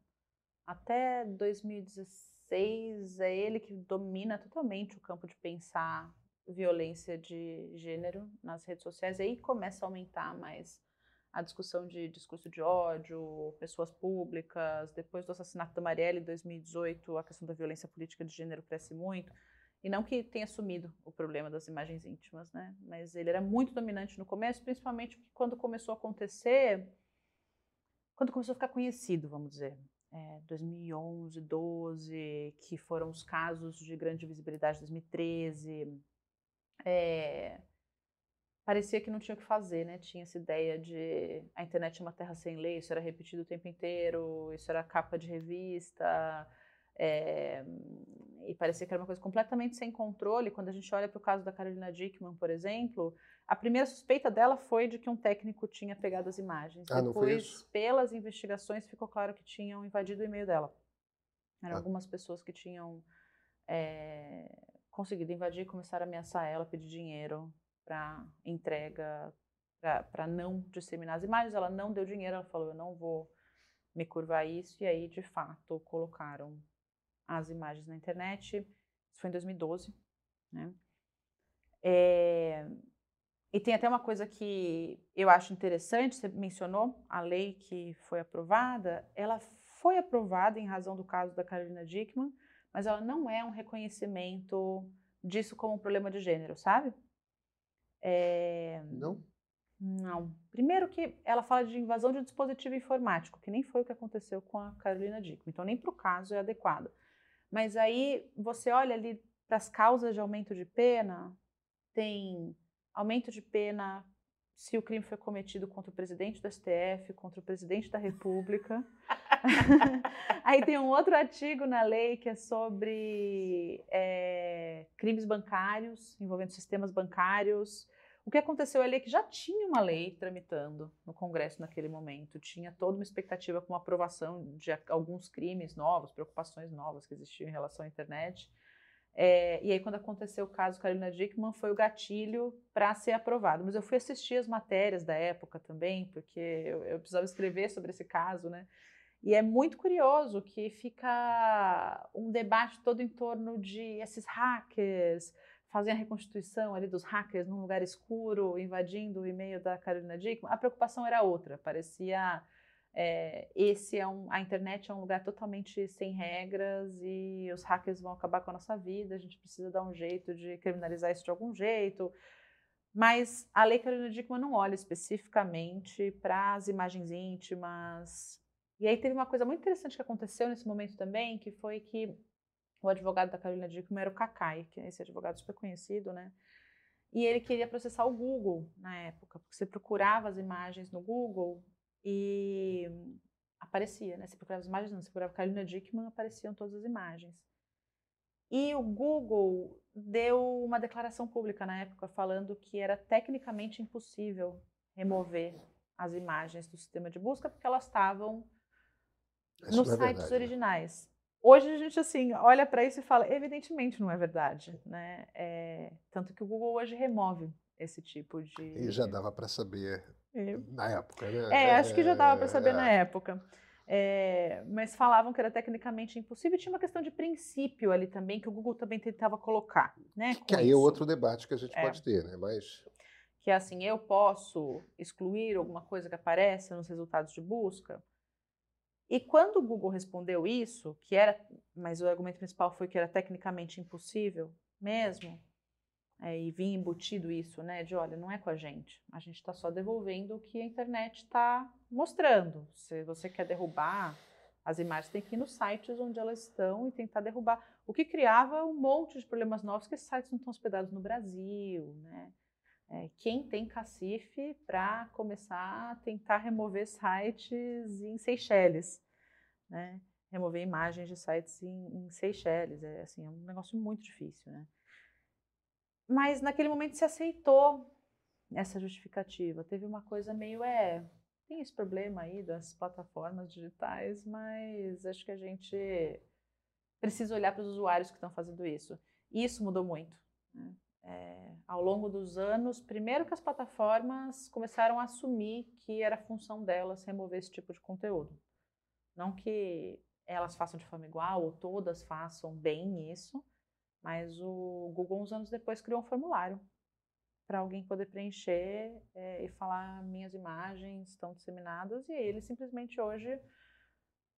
Até 2016, é ele que domina totalmente o campo de pensar violência de gênero nas redes sociais. E aí começa a aumentar mais a discussão de discurso de ódio, pessoas públicas. Depois do assassinato da Marielle em 2018, a questão da violência política de gênero cresce muito. E não que tenha sumido o problema das imagens íntimas, né? Mas ele era muito dominante no começo, principalmente quando começou a acontecer, quando começou a ficar conhecido, vamos dizer. É, 2011, 12, que foram os casos de grande visibilidade, 2013. É, parecia que não tinha o que fazer, né? Tinha essa ideia de a internet é uma terra sem lei, isso era repetido o tempo inteiro, isso era capa de revista, é, e parecia que era uma coisa completamente sem controle. Quando a gente olha para o caso da Carolina Dickman, por exemplo, a primeira suspeita dela foi de que um técnico tinha pegado as imagens. Ah, Depois, pelas investigações, ficou claro que tinham invadido o e-mail dela. Eram ah. algumas pessoas que tinham é, conseguido invadir, começaram a ameaçar ela, pedir dinheiro para entrega, para não disseminar as imagens. Ela não deu dinheiro, ela falou: Eu não vou me curvar isso. E aí, de fato, colocaram as imagens na internet. Isso foi em 2012, né? É, e tem até uma coisa que eu acho interessante, você mencionou a lei que foi aprovada, ela foi aprovada em razão do caso da Carolina Dickman, mas ela não é um reconhecimento disso como um problema de gênero, sabe? É, não? Não. Primeiro que ela fala de invasão de dispositivo informático, que nem foi o que aconteceu com a Carolina Dickman, então nem para o caso é adequado. Mas aí você olha ali para as causas de aumento de pena, tem aumento de pena se o crime foi cometido contra o presidente do STF, contra o presidente da República. Aí tem um outro artigo na lei que é sobre é, crimes bancários, envolvendo sistemas bancários. O que aconteceu ali é que já tinha uma lei tramitando no Congresso naquele momento, tinha toda uma expectativa com aprovação de alguns crimes novos, preocupações novas que existiam em relação à internet. É, e aí, quando aconteceu o caso Carolina Dickman, foi o gatilho para ser aprovado. Mas eu fui assistir as matérias da época também, porque eu, eu, precisava escrever sobre esse caso, né? E é muito curioso que fica um debate todo em torno de esses hackers fazem a reconstituição ali dos hackers num lugar escuro, invadindo o e-mail da Carolina Dickman. A preocupação era outra, parecia é, esse é um, a internet é um lugar totalmente sem regras e os hackers vão acabar com a nossa vida. A gente precisa dar um jeito de criminalizar isso de algum jeito. Mas a lei Carolina Dickman não olha especificamente para as imagens íntimas. E aí teve uma coisa muito interessante que aconteceu nesse momento também, que foi que o advogado da Carolina Dickman era o Kakai, que é esse advogado super conhecido, né? E ele queria processar o Google na época, porque você procurava as imagens no Google e aparecia, né? Você procurava as imagens, não, você procurava Carolina Dickman, apareciam todas as imagens. E o Google deu uma declaração pública na época falando que era tecnicamente impossível remover as imagens do sistema de busca porque elas estavam nos é sites verdade, né? originais. Né? Hoje a gente assim olha para isso e fala, evidentemente não é verdade, né? É, tanto que o Google hoje remove esse tipo de. E já dava para saber é. Na época, né? É, acho que já dava para saber é. na época. É, mas falavam que era tecnicamente impossível. E tinha uma questão de princípio ali também, que o Google também tentava colocar. Né, que aí é outro debate que a gente é. pode ter, né? Mas... Que é assim, eu posso excluir alguma coisa que aparece nos resultados de busca? E quando o Google respondeu isso, que era, mas o argumento principal foi que era tecnicamente impossível mesmo, é, e vinha embutido isso, né? De olha, não é com a gente, a gente está só devolvendo o que a internet está mostrando. Se você quer derrubar as imagens, tem que ir nos sites onde elas estão e tentar derrubar. O que criava um monte de problemas novos, que esses sites não estão hospedados no Brasil, né? É, quem tem cacife para começar a tentar remover sites em Seychelles, né? Remover imagens de sites em, em Seychelles, é assim, é um negócio muito difícil, né? Mas naquele momento se aceitou essa justificativa. Teve uma coisa meio, é, tem esse problema aí das plataformas digitais, mas acho que a gente precisa olhar para os usuários que estão fazendo isso. E isso mudou muito. Né? É, ao longo dos anos, primeiro que as plataformas começaram a assumir que era função delas remover esse tipo de conteúdo. Não que elas façam de forma igual ou todas façam bem isso, mas o Google, uns anos depois, criou um formulário para alguém poder preencher é, e falar minhas imagens estão disseminadas e ele simplesmente hoje,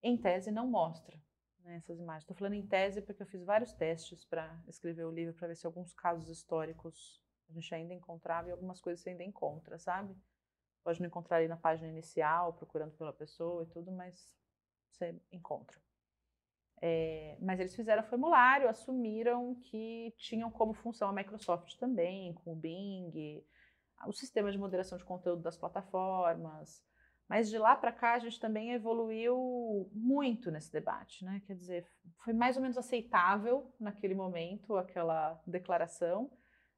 em tese, não mostra né, essas imagens. Estou falando em tese porque eu fiz vários testes para escrever o livro para ver se alguns casos históricos a gente ainda encontrava e algumas coisas você ainda encontra, sabe? Pode não encontrar ali na página inicial, procurando pela pessoa e tudo, mas você encontra. É, mas eles fizeram formulário, assumiram que tinham como função a Microsoft também, com o Bing, o sistema de moderação de conteúdo das plataformas. Mas de lá para cá a gente também evoluiu muito nesse debate, né? Quer dizer, foi mais ou menos aceitável naquele momento aquela declaração.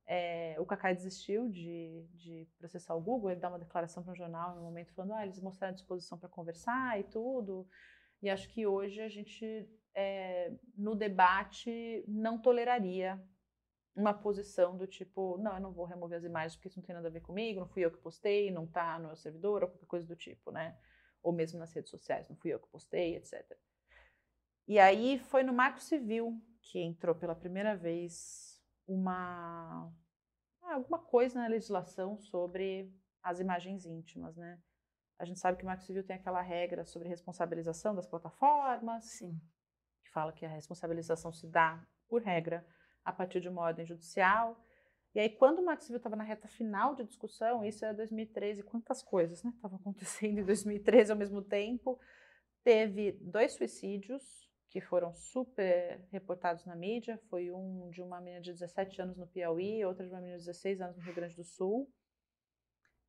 É, o Kakai desistiu de, de, processar o Google, ele dá uma declaração para o jornal no momento falando, ah, eles mostraram disposição para conversar e tudo. E acho que hoje a gente é, no debate, não toleraria uma posição do tipo, não, eu não vou remover as imagens porque isso não tem nada a ver comigo, não fui eu que postei, não está no meu servidor, ou qualquer coisa do tipo, né? Ou mesmo nas redes sociais, não fui eu que postei, etc. E aí foi no Marco Civil que entrou pela primeira vez uma ah, alguma coisa na legislação sobre as imagens íntimas, né? A gente sabe que o Marco Civil tem aquela regra sobre responsabilização das plataformas. Sim fala que a responsabilização se dá, por regra, a partir de uma ordem judicial. E aí, quando o Marco Civil estava na reta final de discussão, isso era 2013, quantas coisas estavam né, acontecendo em 2013 ao mesmo tempo. Teve dois suicídios que foram super reportados na mídia. Foi um de uma menina de 17 anos no Piauí, outra de uma menina de 16 anos no Rio Grande do Sul,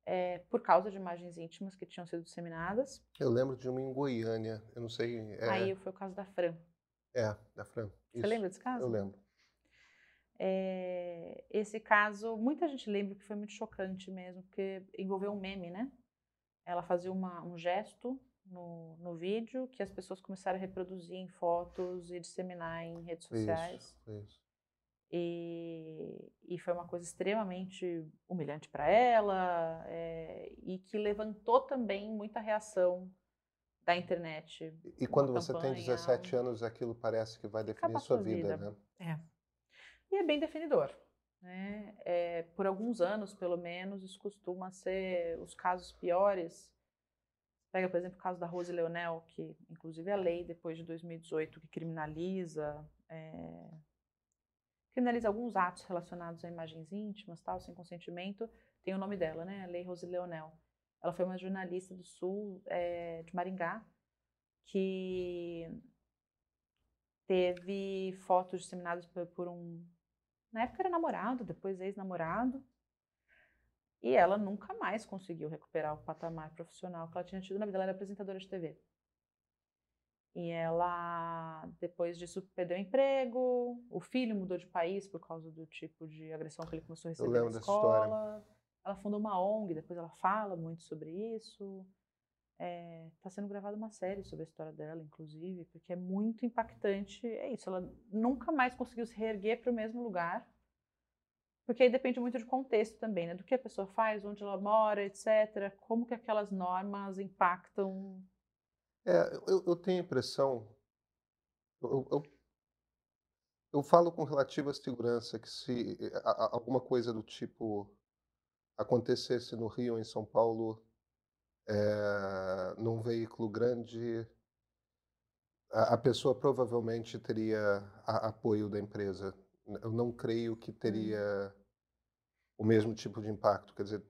é, por causa de imagens íntimas que tinham sido disseminadas. Eu lembro de uma em Goiânia, eu não sei. É... Aí foi o caso da Fran. É, da Fran. Isso. Você lembra desse caso? Eu lembro. É, esse caso, muita gente lembra que foi muito chocante mesmo, porque envolveu um meme, né? Ela fazia uma, um gesto no, no vídeo que as pessoas começaram a reproduzir em fotos e disseminar em redes sociais. Isso, isso. E, e foi uma coisa extremamente humilhante para ela é, e que levantou também muita reação da internet. E quando você campanha, tem 17 anos, aquilo parece que vai definir sua vida, vida, né? É. E é bem definidor. Né? É, por alguns anos, pelo menos, isso costuma ser os casos piores. Pega, por exemplo, o caso da Rose Leonel, que inclusive a lei depois de 2018 que criminaliza é, criminaliza alguns atos relacionados a imagens íntimas, tal, sem consentimento, tem o nome dela, né? A Lei Rose Leonel. Ela foi uma jornalista do Sul, é, de Maringá, que teve fotos disseminadas por, por um na época era namorado, depois ex-namorado. E ela nunca mais conseguiu recuperar o patamar profissional que ela tinha tido na vida. Ela era apresentadora de TV. E ela, depois disso, perdeu o emprego. O filho mudou de país por causa do tipo de agressão que ele começou a receber na escola. Ela fundou uma ONG, depois ela fala muito sobre isso. Está é, tá sendo gravada uma série sobre a história dela, inclusive, porque é muito impactante. É isso, ela nunca mais conseguiu se reerguer para o mesmo lugar, porque aí depende muito de contexto também, né? Do que a pessoa faz, onde ela mora, etc. Como que aquelas normas impactam. É, eu, eu tenho a impressão. Eu, eu, eu, falo com relativa segurança que se a, a, alguma coisa do tipo acontecesse no Rio ou em São Paulo é, num veículo grande, a, a, pessoa provavelmente teria a, apoio da empresa. Eu não creio que teria hum. o mesmo tipo de impacto. Quer dizer,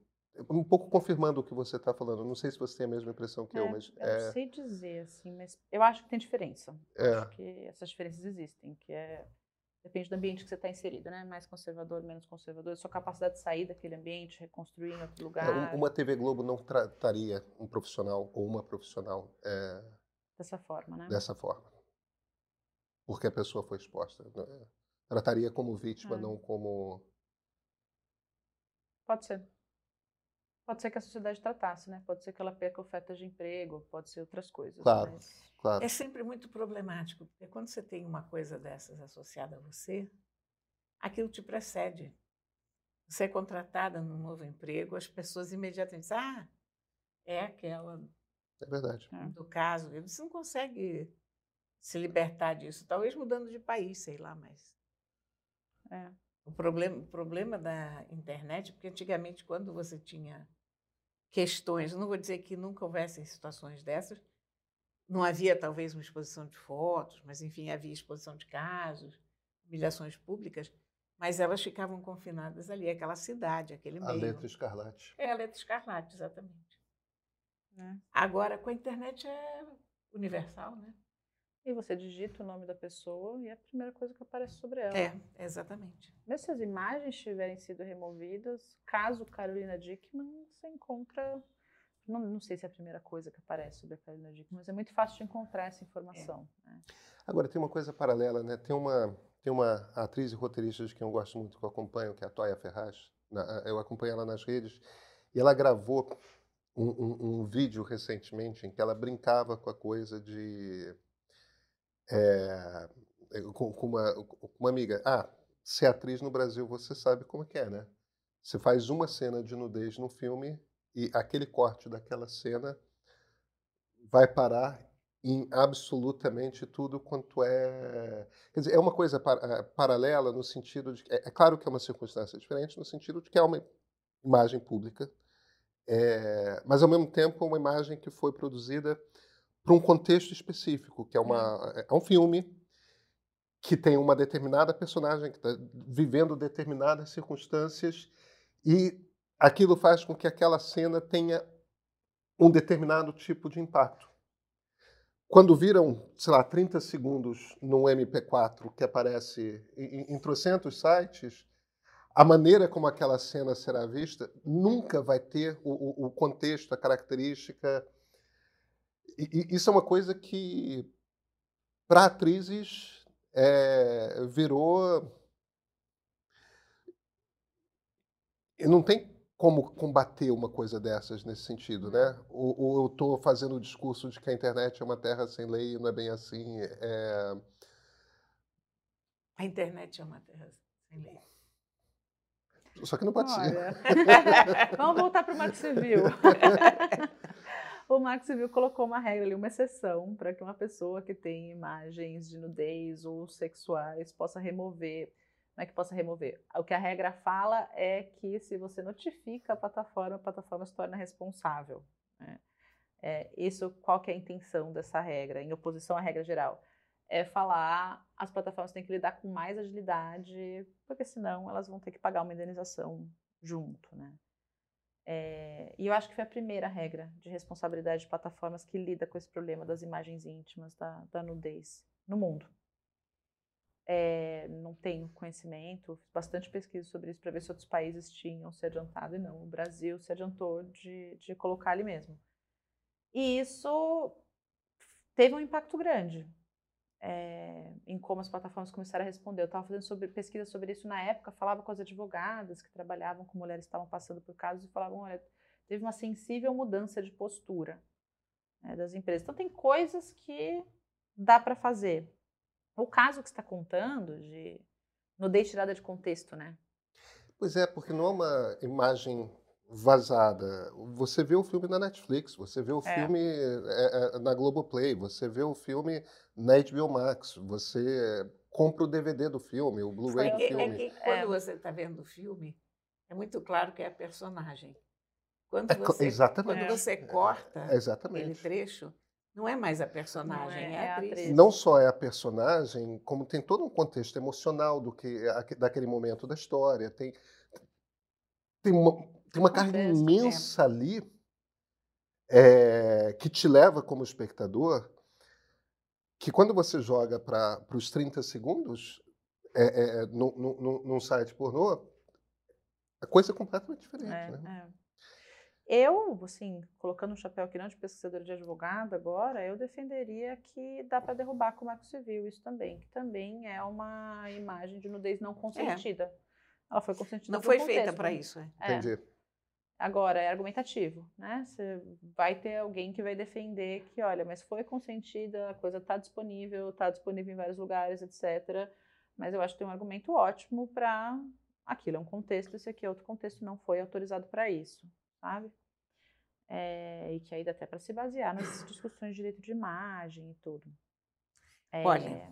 um pouco confirmando o que você está falando. Não sei se você tem a mesma impressão que é, eu, mas eu é... sei dizer assim, mas eu acho que tem diferença. É. Acho que essas diferenças existem, que é Depende do ambiente que você está inserido, né? Mais conservador, menos conservador. Sua capacidade de sair daquele ambiente, reconstruir em outro lugar. Uma TV Globo não trataria um profissional ou uma profissional é, dessa forma, né? Dessa forma, porque a pessoa foi exposta. Né? Trataria como vítima, é. não como. Pode ser. Pode ser que a sociedade tratasse, né? Pode ser que ela perca ofertas de emprego, pode ser outras coisas. Claro. Mas... Claro. É sempre muito problemático, porque quando você tem uma coisa dessas associada a você, aquilo te precede. Você é contratada num novo emprego, as pessoas imediatamente dizem, ah, é aquela. É verdade. Do caso. Você não consegue se libertar disso. Talvez mudando de país, sei lá, mas. É. O problema, o problema da internet, porque antigamente, quando você tinha questões, não vou dizer que nunca houvessem situações dessas, não havia talvez uma exposição de fotos, mas enfim, havia exposição de casos, humilhações públicas, mas elas ficavam confinadas ali, aquela cidade, aquele meio. A letra escarlate. É a letra escarlate, exatamente. É. Agora, com a internet é universal, né? E você digita o nome da pessoa e é a primeira coisa que aparece sobre ela. É, exatamente. Mas se as imagens tiverem sido removidas, caso Carolina Dickman, você encontra não, não, sei se é a primeira coisa que aparece sobre a Carolina Dickman, mas é muito fácil de encontrar essa informação. É. Né? Agora, tem uma coisa paralela, né? Tem uma, tem uma atriz e roteirista de quem eu gosto muito, que eu acompanho, que é a Toya Ferraz. eu acompanho ela nas redes, e ela gravou um, um, um, vídeo recentemente em que ela brincava com a coisa de... É, com, com, uma, com uma amiga. Ah, ser atriz no Brasil, você sabe como é que é, né? Você faz uma cena de nudez no filme e aquele corte daquela cena vai parar em absolutamente tudo quanto é. Quer dizer, é uma coisa par eh, paralela no sentido de. É, é, claro que é uma circunstância diferente, no sentido de que é uma imagem pública, é, mas ao mesmo tempo é uma imagem que foi produzida para um contexto específico, que é, uma, é, é um filme que tem uma determinada personagem que está vivendo determinadas circunstâncias e aquilo faz com que aquela cena tenha um determinado tipo de impacto. quando viram, sei lá, 30 segundos num MP4 que aparece em, em trocentos sites, a maneira como aquela cena será vista nunca vai ter o, o, o contexto, a característica. E, isso é uma coisa que, para atrizes, é, virou. Não tem como combater uma coisa dessas nesse sentido, né? Ou, ou eu estou fazendo o discurso de que a internet é uma terra sem lei e não é bem assim. É... A internet é uma terra sem lei. Só que não pode Olha. ser. Vamos voltar para o Marco Civil. o Marco Civil colocou uma regra ali, uma exceção, para que uma pessoa que tem imagens de nudez ou sexuais possa remover não é que possa remover. O que a regra fala é que se você notifica a plataforma, a plataforma se torna responsável. Né? É, isso, qual que é a intenção dessa regra, em oposição à regra geral? É falar, as plataformas têm que lidar com mais agilidade, porque senão elas vão ter que pagar uma indenização junto, né? É, e eu acho que foi a primeira regra de responsabilidade de plataformas que lida com esse problema das imagens íntimas, da, da nudez no mundo. É, não tenho conhecimento, fiz bastante pesquisa sobre isso para ver se outros países tinham se adiantado e não. O Brasil se adiantou de, de colocar ali mesmo. E isso teve um impacto grande é, em como as plataformas começaram a responder. Eu estava fazendo sobre, pesquisa sobre isso na época, falava com as advogadas que trabalhavam com mulheres que estavam passando por casos e falavam: olha, teve uma sensível mudança de postura né, das empresas. Então, tem coisas que dá para fazer. O caso que está contando de nudez tirada de contexto, né? Pois é, porque não é uma imagem vazada. Você vê o filme na Netflix, você vê o é. filme é, é, na Globoplay, você vê o filme na HBO Max, você compra o DVD do filme, o Blu-ray do filme. É que quando é. você está vendo o filme, é muito claro que é a personagem. Quando você, exatamente. Quando você corta aquele trecho, não é mais a personagem, é, é, a atriz. Não só é a personagem, como tem todo um contexto emocional do que daquele momento da história. Tem, tem uma, tem uma carga imensa ali é, que te leva como espectador, que quando você joga para os 30 segundos é, é, num, num, num site pornô, a coisa é completamente diferente. É, né? É. Eu, assim, colocando um chapéu aqui não de pesquisadora de advogado agora, eu defenderia que dá para derrubar com o Marco Civil isso também, que também é uma imagem de nudez não consentida. É. Ela foi consentida Não foi feita para isso, é. é. Entendi. Agora, é argumentativo, né? Você vai ter alguém que vai defender que, olha, mas foi consentida, a coisa está disponível, está disponível em vários lugares, etc. Mas eu acho que tem um argumento ótimo para aquilo é um contexto, esse aqui é outro contexto, não foi autorizado para isso sabe? É, e que aí dá até para se basear nas discussões de direito de imagem e tudo. É, Olha,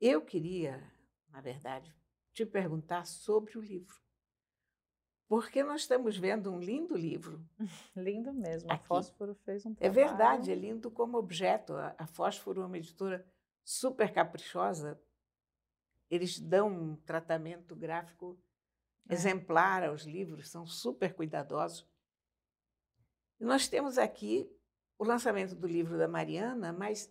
eu queria, na verdade, te perguntar sobre o livro. Porque nós estamos vendo um lindo livro. lindo mesmo. Aqui. A Fósforo fez um trabalho. É verdade, é lindo como objeto. A Fósforo é uma editora super caprichosa. Eles dão um tratamento gráfico é. exemplar aos livros, são super cuidadosos. E nós temos aqui o lançamento do livro da Mariana, mas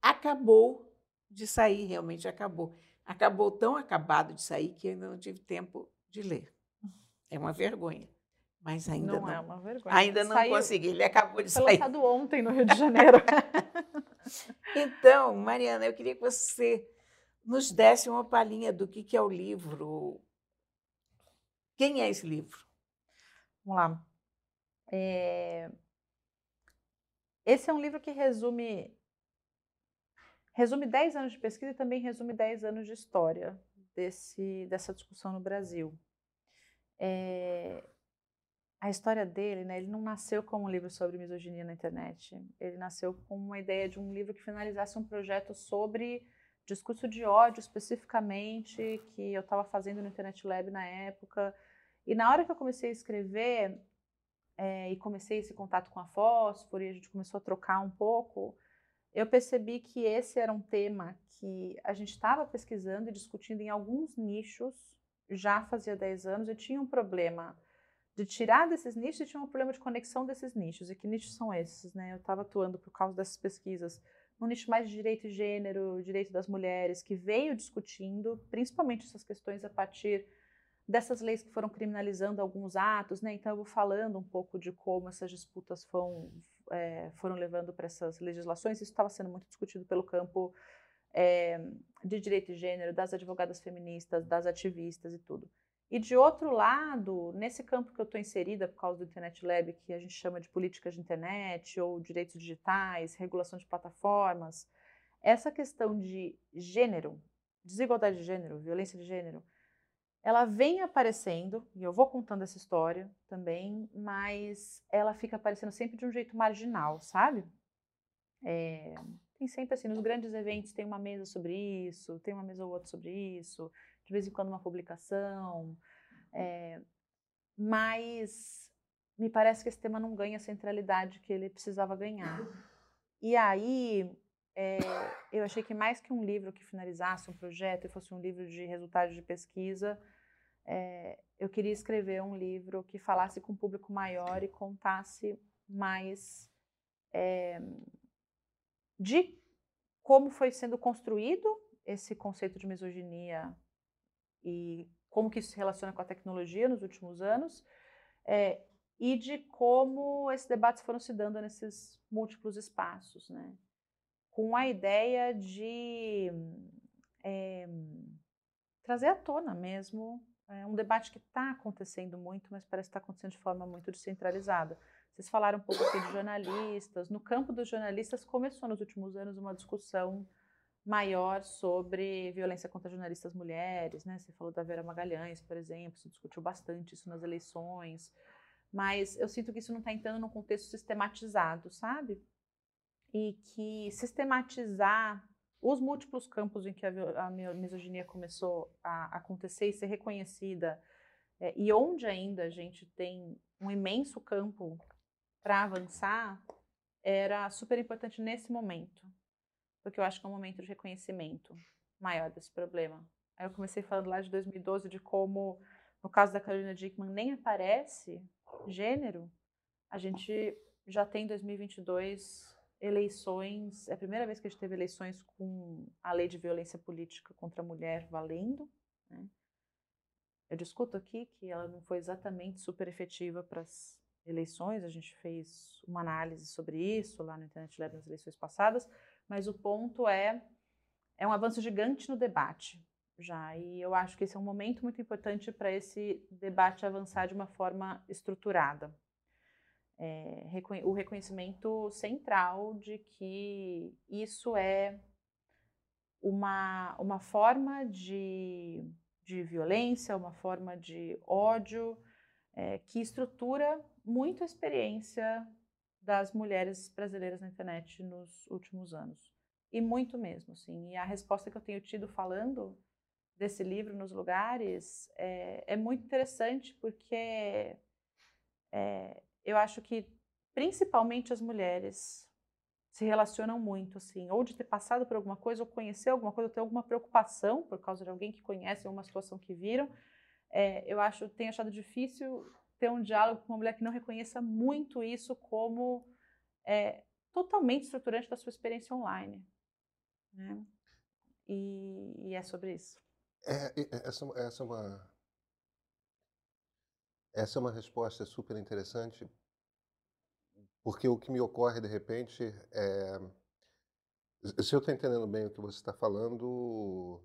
acabou de sair, realmente acabou. Acabou tão acabado de sair que ainda não tive tempo de ler. É uma vergonha. Mas ainda não, não é uma vergonha. Ainda não Saiu, consegui, ele acabou de foi sair. Foi lançado ontem no Rio de Janeiro. então, Mariana, eu queria que você nos desse uma palhinha do que, que é o livro. Quem é esse livro? Vamos lá. É... Esse é um livro que resume resume 10 anos de pesquisa e também resume 10 anos de história desse, dessa discussão no Brasil. É, a história dele, né, ele não nasceu como um livro sobre misoginia na internet. Ele nasceu com uma ideia de um livro que finalizasse um projeto sobre discurso de ódio especificamente, que eu estava fazendo no Internet Lab na época. E na hora que eu comecei a escrever, é, e comecei esse contato com a fósforo e a gente começou a trocar um pouco, eu percebi que esse era um tema que a gente estava pesquisando e discutindo em alguns nichos já fazia 10 anos e tinha um problema de tirar desses nichos e tinha um problema de conexão desses nichos. E que nichos são esses? Né? Eu estava atuando por causa dessas pesquisas no nicho mais de direito e gênero, direito das mulheres, que veio discutindo principalmente essas questões a partir dessas leis que foram criminalizando alguns atos, né? Então eu vou falando um pouco de como essas disputas foram, é, foram levando para essas legislações. Isso estava sendo muito discutido pelo campo é, de direito e gênero, das advogadas feministas, das ativistas e tudo. E de outro lado, nesse campo que eu estou inserida por causa do Internet Lab, que a gente chama de políticas de internet ou direitos digitais, regulação de plataformas, essa questão de gênero, desigualdade de gênero, violência de gênero, ela vem aparecendo, e eu vou contando essa história também, mas ela fica aparecendo sempre de um jeito marginal, sabe? É, tem sempre assim, nos grandes eventos tem uma mesa sobre isso, tem uma mesa ou outra sobre isso, de vez em quando uma publicação, é, mas me parece que esse tema não ganha a centralidade que ele precisava ganhar. E aí é, eu achei que mais que um livro que finalizasse um projeto e fosse um livro de resultados de pesquisa, é, eu queria escrever um livro que falasse com um público maior e contasse mais é, de como foi sendo construído esse conceito de misoginia e como que isso se relaciona com a tecnologia nos últimos anos é, e de como esses debates foram se dando nesses múltiplos espaços, né? Com a ideia de é, trazer à tona mesmo é um debate que está acontecendo muito, mas parece estar tá acontecendo de forma muito descentralizada. Vocês falaram um pouco aqui de jornalistas. No campo dos jornalistas, começou nos últimos anos uma discussão maior sobre violência contra jornalistas mulheres, né? Você falou da Vera Magalhães, por exemplo, se discutiu bastante isso nas eleições, mas eu sinto que isso não está entrando num contexto sistematizado, sabe? E que sistematizar os múltiplos campos em que a, a misoginia começou a acontecer e ser reconhecida, é, e onde ainda a gente tem um imenso campo para avançar, era super importante nesse momento, porque eu acho que é um momento de reconhecimento maior desse problema. Aí eu comecei falando lá de 2012 de como, no caso da Carolina Dickman, nem aparece gênero, a gente já tem 2022 eleições, é a primeira vez que a gente teve eleições com a lei de violência política contra a mulher valendo. Né? Eu discuto aqui que ela não foi exatamente super efetiva para as eleições, a gente fez uma análise sobre isso lá no Internet Lab nas eleições passadas, mas o ponto é, é um avanço gigante no debate já, e eu acho que esse é um momento muito importante para esse debate avançar de uma forma estruturada. É, o reconhecimento central de que isso é uma, uma forma de, de violência, uma forma de ódio é, que estrutura muito a experiência das mulheres brasileiras na internet nos últimos anos. E muito mesmo, sim. E a resposta que eu tenho tido falando desse livro nos lugares é, é muito interessante porque é, eu acho que principalmente as mulheres se relacionam muito, assim, ou de ter passado por alguma coisa, ou conhecer alguma coisa, ou ter alguma preocupação por causa de alguém que conhece, ou uma situação que viram. É, eu acho, tenho achado difícil ter um diálogo com uma mulher que não reconheça muito isso como é, totalmente estruturante da sua experiência online. Né? E, e, é sobre isso. É, essa, essa é uma essa é uma resposta super interessante, porque o que me ocorre de repente é. Se eu estou entendendo bem o que você está falando,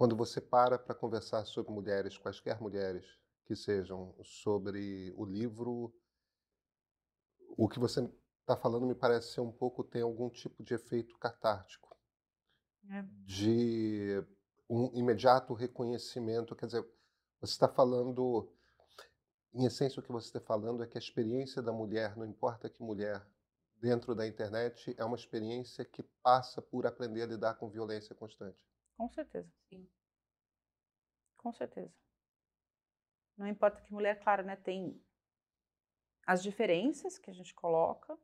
quando você para para conversar sobre mulheres, quaisquer mulheres que sejam, sobre o livro, o que você está falando me parece ser um pouco, tem algum tipo de efeito catártico. É. De um imediato reconhecimento, quer dizer, você está falando, em essência, o que você está falando é que a experiência da mulher, não importa que mulher, dentro da internet, é uma experiência que passa por aprender a lidar com violência constante. Com certeza, sim. Com certeza. Não importa que mulher, claro, né, tem as diferenças que a gente coloca,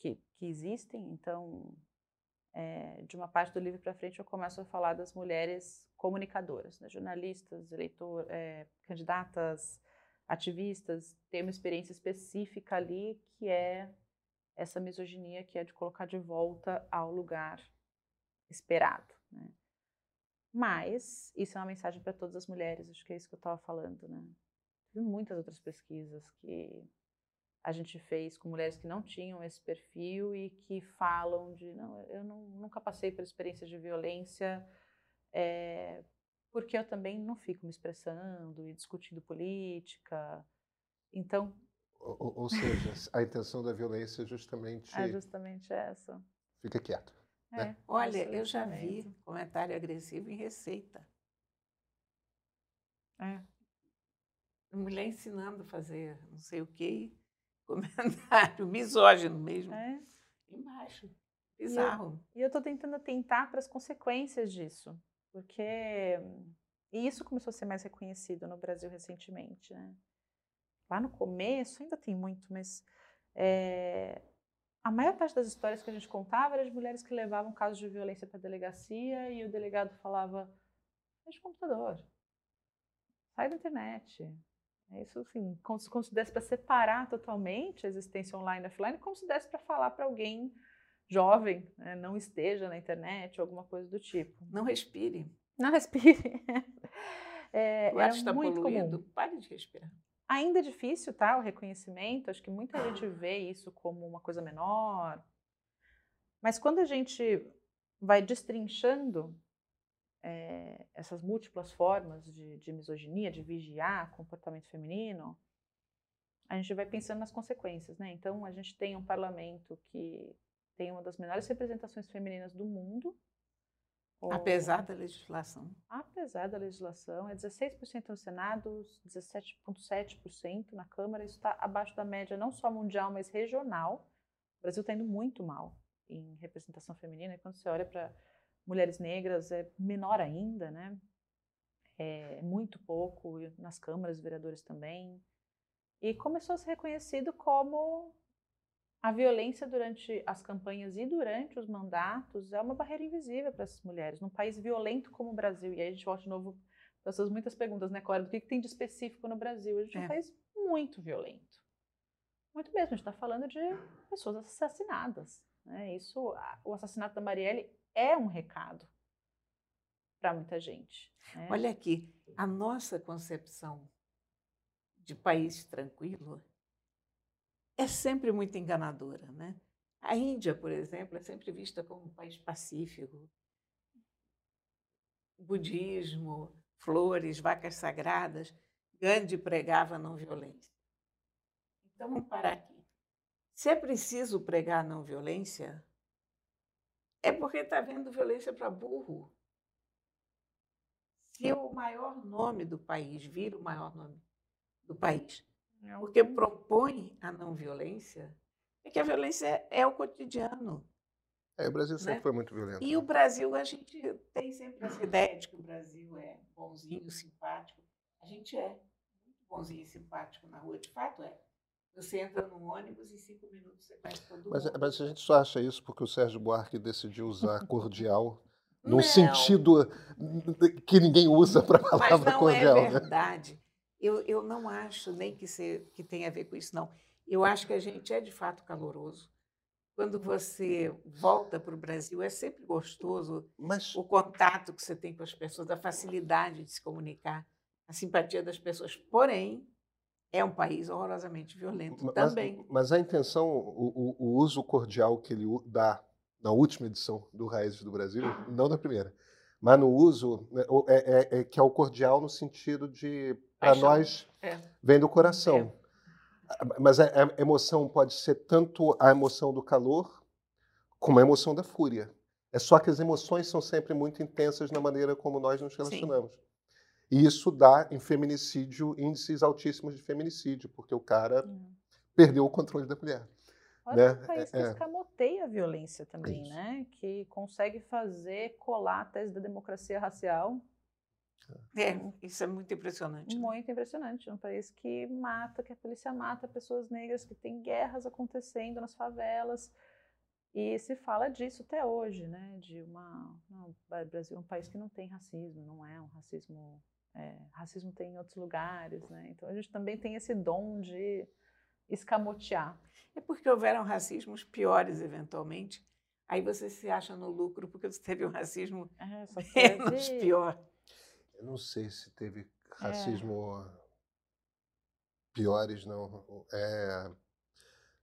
que, que existem, então é, de uma parte do livro para frente, eu começo a falar das mulheres comunicadoras, né? jornalistas, eleitor, é, candidatas, ativistas têm uma experiência específica ali que é essa misoginia que é de colocar de volta ao lugar esperado. Né? Mas isso é uma mensagem para todas as mulheres, acho que é isso que eu estava falando. Né? Teve muitas outras pesquisas que a gente fez com mulheres que não tinham esse perfil e que falam de não, eu não, nunca passei por experiência de violência é, porque eu também não fico me expressando e discutindo política. Então. Ou, ou seja, a intenção da violência é justamente. É justamente essa. Fica quieto. É, né? Olha, eu já vi comentário agressivo em receita. É. Mulher ensinando a fazer não sei o quê, comentário misógino mesmo. É. Embaixo. Bizarro. E eu estou tentando atentar para as consequências disso. Porque e isso começou a ser mais reconhecido no Brasil recentemente, né? Lá no começo ainda tem muito, mas é, a maior parte das histórias que a gente contava era de mulheres que levavam casos de violência para a delegacia e o delegado falava: "Fecha o computador, sai da internet". É isso assim, como se, como se desse para separar totalmente a existência online e offline, como se desse para falar para alguém jovem, né, não esteja na internet alguma coisa do tipo. Não respire. Não respire. é, o ar está muito poluído, comum. pare de respirar. Ainda é difícil, tá, o reconhecimento, acho que muita gente vê isso como uma coisa menor, mas quando a gente vai destrinchando é, essas múltiplas formas de, de misoginia, de vigiar comportamento feminino, a gente vai pensando nas consequências, né? Então, a gente tem um parlamento que tem uma das menores representações femininas do mundo. Apesar da legislação. Apesar da legislação, é 16% no Senado, 17,7% na Câmara. Isso está abaixo da média não só mundial, mas regional. O Brasil está indo muito mal em representação feminina. E quando você olha para mulheres negras, é menor ainda, né? É muito pouco, nas câmaras, vereadores também. E começou a ser reconhecido como a violência durante as campanhas e durante os mandatos é uma barreira invisível para essas mulheres. Num país violento como o Brasil, e aí a gente volta de novo para essas muitas perguntas, né, Cora? Do que, que tem de específico no Brasil? A gente é um é. país muito violento. Muito mesmo, a gente está falando de pessoas assassinadas. Né? Isso, o assassinato da Marielle é um recado para muita gente. Né? Olha aqui, a nossa concepção de país tranquilo é sempre muito enganadora. Né? A Índia, por exemplo, é sempre vista como um país pacífico. Budismo, flores, vacas sagradas. Gandhi pregava não violência. Então, vamos parar aqui. Se é preciso pregar não violência, é porque está vendo violência para burro. Se o maior nome do país vira o maior nome do país porque propõe a não violência, é que a violência é, é o cotidiano. É, o Brasil sempre né? foi muito violento. E o Brasil, a gente tem sempre essa ideia de que o Brasil é bonzinho, simpático. A gente é muito bonzinho e simpático na rua, de fato é. Você entra num ônibus e em cinco minutos você conhece todo mas, mundo. Mas a gente só acha isso porque o Sérgio Buarque decidiu usar cordial num não. sentido que ninguém usa para a palavra mas não cordial. É verdade. Né? Eu, eu não acho nem que, ser, que tenha a ver com isso, não. Eu acho que a gente é de fato caloroso. Quando você volta para o Brasil, é sempre gostoso Mas... o contato que você tem com as pessoas, a facilidade de se comunicar, a simpatia das pessoas. Porém, é um país horrorosamente violento mas, também. Mas a intenção, o, o, uso cordial que ele dá na última edição do Raízes do Brasil, não na primeira, mas no uso, né, é, é, é que é o cordial no sentido de para nós é. vem do coração. É. Mas a, a, emoção pode ser tanto a emoção do calor como a emoção da fúria. É só que as emoções são sempre muito intensas na maneira como nós nos relacionamos. Sim. E isso dá em feminicídio índices altíssimos de feminicídio, porque o cara hum. perdeu o controle da mulher. Olha né? um país que é. escamoteia a violência também, é né? Que consegue fazer colar a tese da democracia racial é, isso é muito impressionante. Né? Muito impressionante. Um país que mata, que a polícia mata pessoas negras, que tem guerras acontecendo nas favelas. E se fala disso até hoje, né? De uma. Não, Brasil é um país que não tem racismo, não é um racismo É, racismo tem em outros lugares, né? Então a gente também tem esse dom de escamotear. É porque houveram racismos piores eventualmente. Aí você se acha no lucro porque você teve um racismo é, menos pior. Eu não sei se teve racismo é. piores, não. É,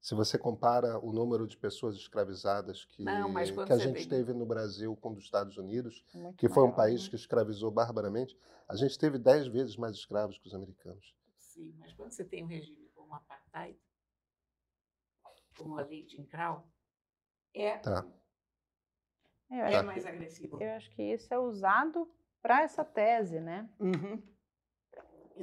se você compara o número de pessoas escravizadas que, não, que a gente teve no Brasil com os Estados Unidos, Muito que foi um país né? que escravizou barbaramente, a gente teve dez vezes mais escravos que os americanos. Sim, mas quando você tem um regime como o apartheid, como a lei de Crow, é, tá. é mais agressivo. Eu acho que isso é usado para essa tese, né? Uhum.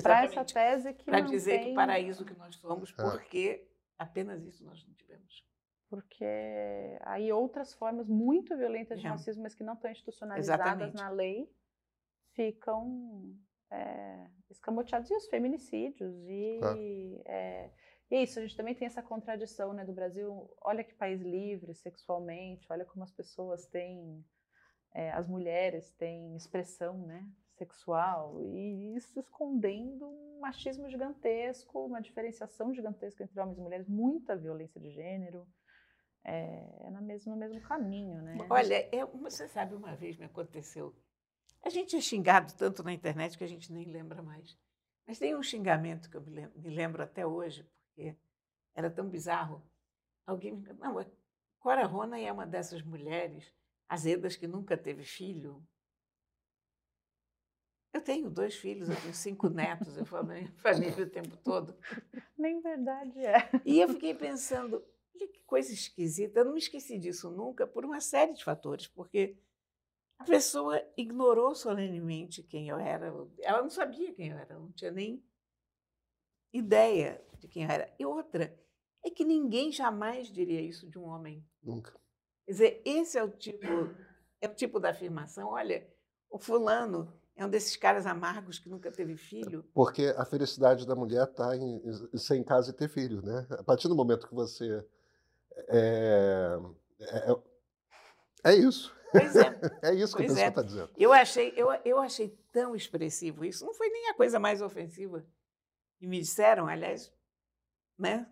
Para essa tese que Para dizer tem... que paraíso que nós somos, é. porque Apenas isso nós não tivemos. Porque aí outras formas muito violentas de é. racismo, mas que não estão institucionalizadas Exatamente. na lei, ficam é, escamoteados. E os feminicídios. E, é, e é isso, a gente também tem essa contradição né, do Brasil. Olha que país livre sexualmente, olha como as pessoas têm, é, as mulheres têm expressão, né? sexual e isso escondendo um machismo gigantesco, uma diferenciação gigantesca entre homens e mulheres, muita violência de gênero. É, é no, mesmo, no mesmo caminho, né? Olha, é, você sabe, uma vez me aconteceu. A gente é xingado tanto na internet que a gente nem lembra mais. Mas tem um xingamento que eu me lembro, até hoje, porque era tão bizarro. Alguém não, Cora Rona é uma dessas mulheres azedas que nunca teve filho, eu tenho dois filhos, eu tenho cinco netos, eu falo minha família o tempo todo. Nem verdade é. E eu fiquei pensando, olha que coisa esquisita, eu não me esqueci disso nunca por uma série de fatores, porque a pessoa ignorou solenemente quem eu era, ela não sabia quem eu era, não tinha nem ideia de quem eu era. E outra, é que ninguém jamais diria isso de um homem. Nunca. Quer dizer, esse é o tipo, é o tipo da afirmação, olha, o fulano é um desses caras amargos que nunca teve filho. Porque a felicidade da mulher está em, em ser em casa e ter filho, né? A partir do momento que você é, é, é, é isso. Pois é. é isso que pois a pessoa está é. dizendo. Eu achei, eu, eu achei tão expressivo isso. Não foi nem a coisa mais ofensiva. E me disseram, aliás, né?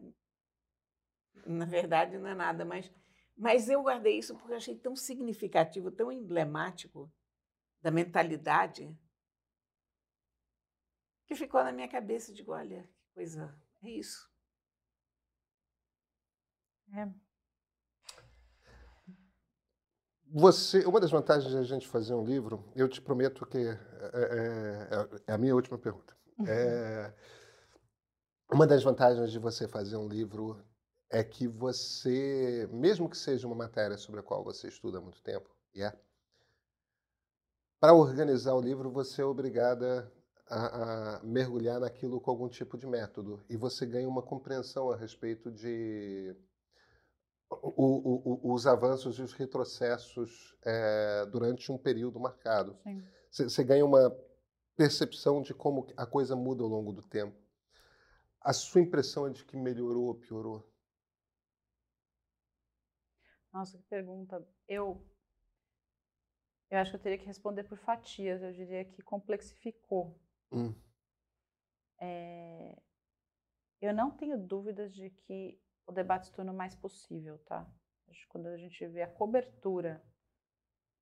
Na verdade, não é nada, mas, mas eu guardei isso porque eu achei tão significativo, tão emblemático da mentalidade, que ficou na minha cabeça. Digo, olha, que coisa, é isso. É. Você, uma das vantagens de a gente fazer um livro, eu te prometo que é, é, é a minha última pergunta. Uhum. É, uma das vantagens de você fazer um livro é que você, mesmo que seja uma matéria sobre a qual você estuda há muito tempo, e é, para organizar o livro, você é obrigada a, a, mergulhar naquilo com algum tipo de método e você ganha uma compreensão a respeito de o, o, o, os avanços e os retrocessos é, durante um período marcado. Você ganha uma percepção de como a coisa muda ao longo do tempo. A sua impressão é de que melhorou ou piorou? Nossa, que pergunta. Eu eu acho que eu teria que responder por fatias. Eu diria que complexificou. Hum. É, eu não tenho dúvidas de que o debate se tornou mais possível, tá? Quando a gente vê a cobertura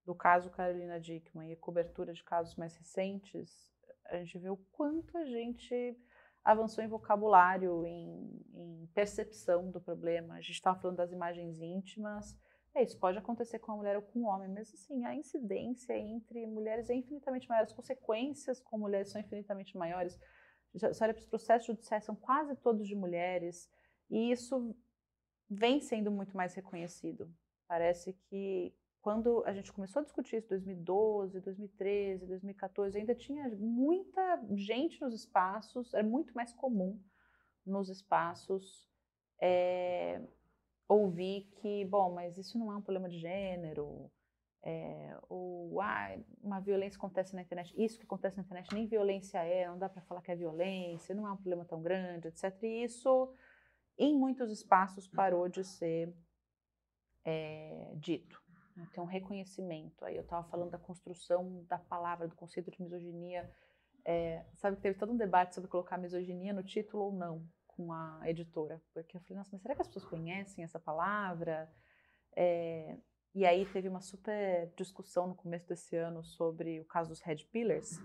do caso Carolina Dickman e a cobertura de casos mais recentes, a gente vê o quanto a gente avançou em vocabulário, em, em percepção do problema. A gente estava falando das imagens íntimas, é, isso pode acontecer com a mulher ou com o homem, mas assim, a incidência entre mulheres é infinitamente maior, as consequências com mulheres são infinitamente maiores. Você olha para os processos judiciais, são quase todos de mulheres, e isso vem sendo muito mais reconhecido. Parece que quando a gente começou a discutir isso em 2012, 2013, 2014, ainda tinha muita gente nos espaços, era muito mais comum nos espaços. É, ouvir que, bom, mas isso não é um problema de gênero, é, ou ah, uma violência acontece na internet, isso que acontece na internet nem violência é, não dá para falar que é violência, não é um problema tão grande, etc. E isso, em muitos espaços, parou de ser é, dito. Né? Tem um reconhecimento. Aí eu estava falando da construção da palavra, do conceito de misoginia É, sabe que teve todo um debate sobre colocar misoginia no título ou não com a editora, porque eu falei, nossa, mas será que as pessoas conhecem essa palavra? É, e aí teve uma super discussão no começo desse ano sobre o caso dos Red Pillars,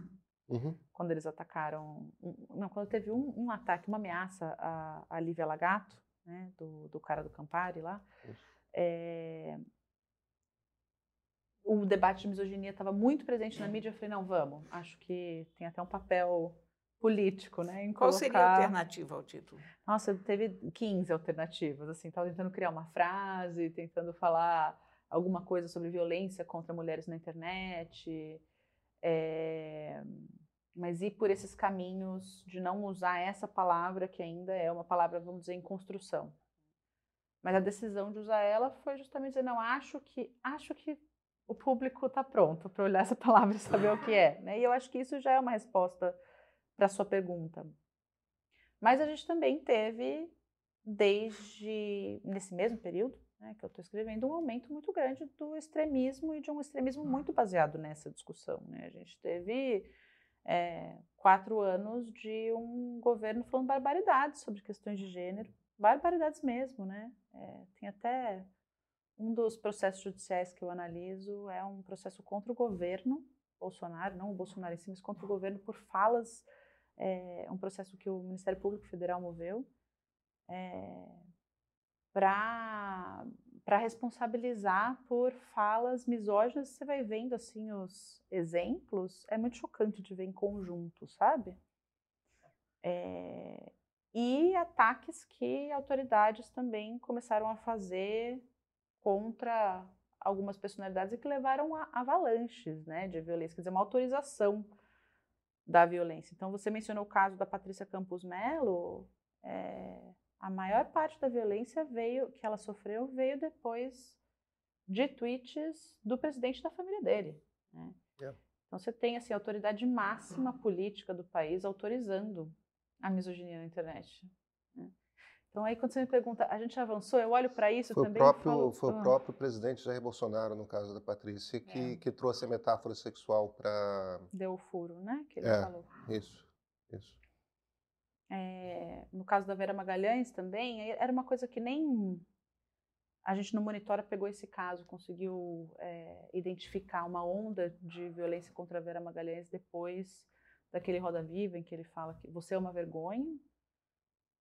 uhum. quando eles atacaram, não, quando teve um, um ataque, uma ameaça a, a Lívia Lagato, né, do, do cara do Campari lá, é, o debate de misoginia estava muito presente na mídia. Eu falei, não, vamos. Acho que tem até um papel político, né? Em Qual seria a alternativa ao título? Nossa, teve 15 alternativas. Assim, estava tentando criar uma frase, tentando falar alguma coisa sobre violência contra mulheres na internet. É... Mas ir por esses caminhos de não usar essa palavra, que ainda é uma palavra, vamos dizer, em construção. Mas a decisão de usar ela foi justamente dizer, não, acho que, acho que o público está pronto para olhar essa palavra e saber o que é. Né? E eu acho que isso já é uma resposta para a sua pergunta. Mas a gente também teve, desde nesse mesmo período né, que eu estou escrevendo, um aumento muito grande do extremismo e de um extremismo muito baseado nessa discussão. Né? A gente teve é, quatro anos de um governo falando barbaridades sobre questões de gênero, barbaridades mesmo, né? É, tem até um dos processos judiciais que eu analiso é um processo contra o governo Bolsonaro, não o Bolsonaro em si, mas contra o governo por falas, é um processo que o Ministério Público Federal moveu é, para responsabilizar por falas misóginas. Você vai vendo assim os exemplos, é muito chocante de ver em conjunto, sabe? É, e ataques que autoridades também começaram a fazer contra algumas personalidades e que levaram a avalanches né, de violência, quer dizer, uma autorização da violência. Então, você mencionou o caso da Patrícia Campos Melo, é, a maior parte da violência veio que ela sofreu veio depois de tweets do presidente da família dele. Né? Yeah. Então, você tem assim, a autoridade máxima política do país autorizando a misoginia na internet. Então aí quando você me pergunta, a gente avançou, eu olho para isso foi também. O próprio, falo, foi o próprio presidente Jair Bolsonaro, no caso da Patrícia, que, é. que trouxe a metáfora sexual para. Deu o furo, né? Que ele é, falou. Isso, isso. É, no caso da Vera Magalhães também, era uma coisa que nem a gente no Monitora pegou esse caso, conseguiu é, identificar uma onda de violência contra a Vera Magalhães depois daquele Roda Viva em que ele fala que você é uma vergonha,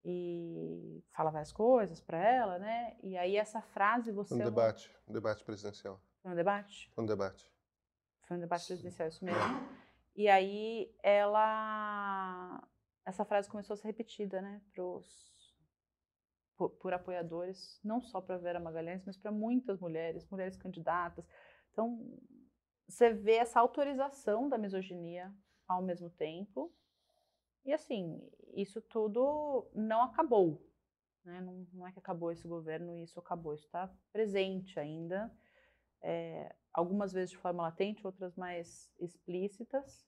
e fala várias coisas para ela, né? E aí essa frase você um debate, um debate presidencial. Foi um debate? Foi um debate. Foi um debate presidencial, isso mesmo. E aí ela essa frase começou a ser repetida, né, pros por, por apoiadores, não só para Vera Magalhães, mas para muitas mulheres, mulheres candidatas. Então, você vê essa autorização da misoginia ao mesmo tempo e assim, isso tudo não acabou. Né? Não, não, é que acabou esse governo e isso acabou. Isso está presente ainda, é, algumas vezes de forma latente, outras mais explícitas.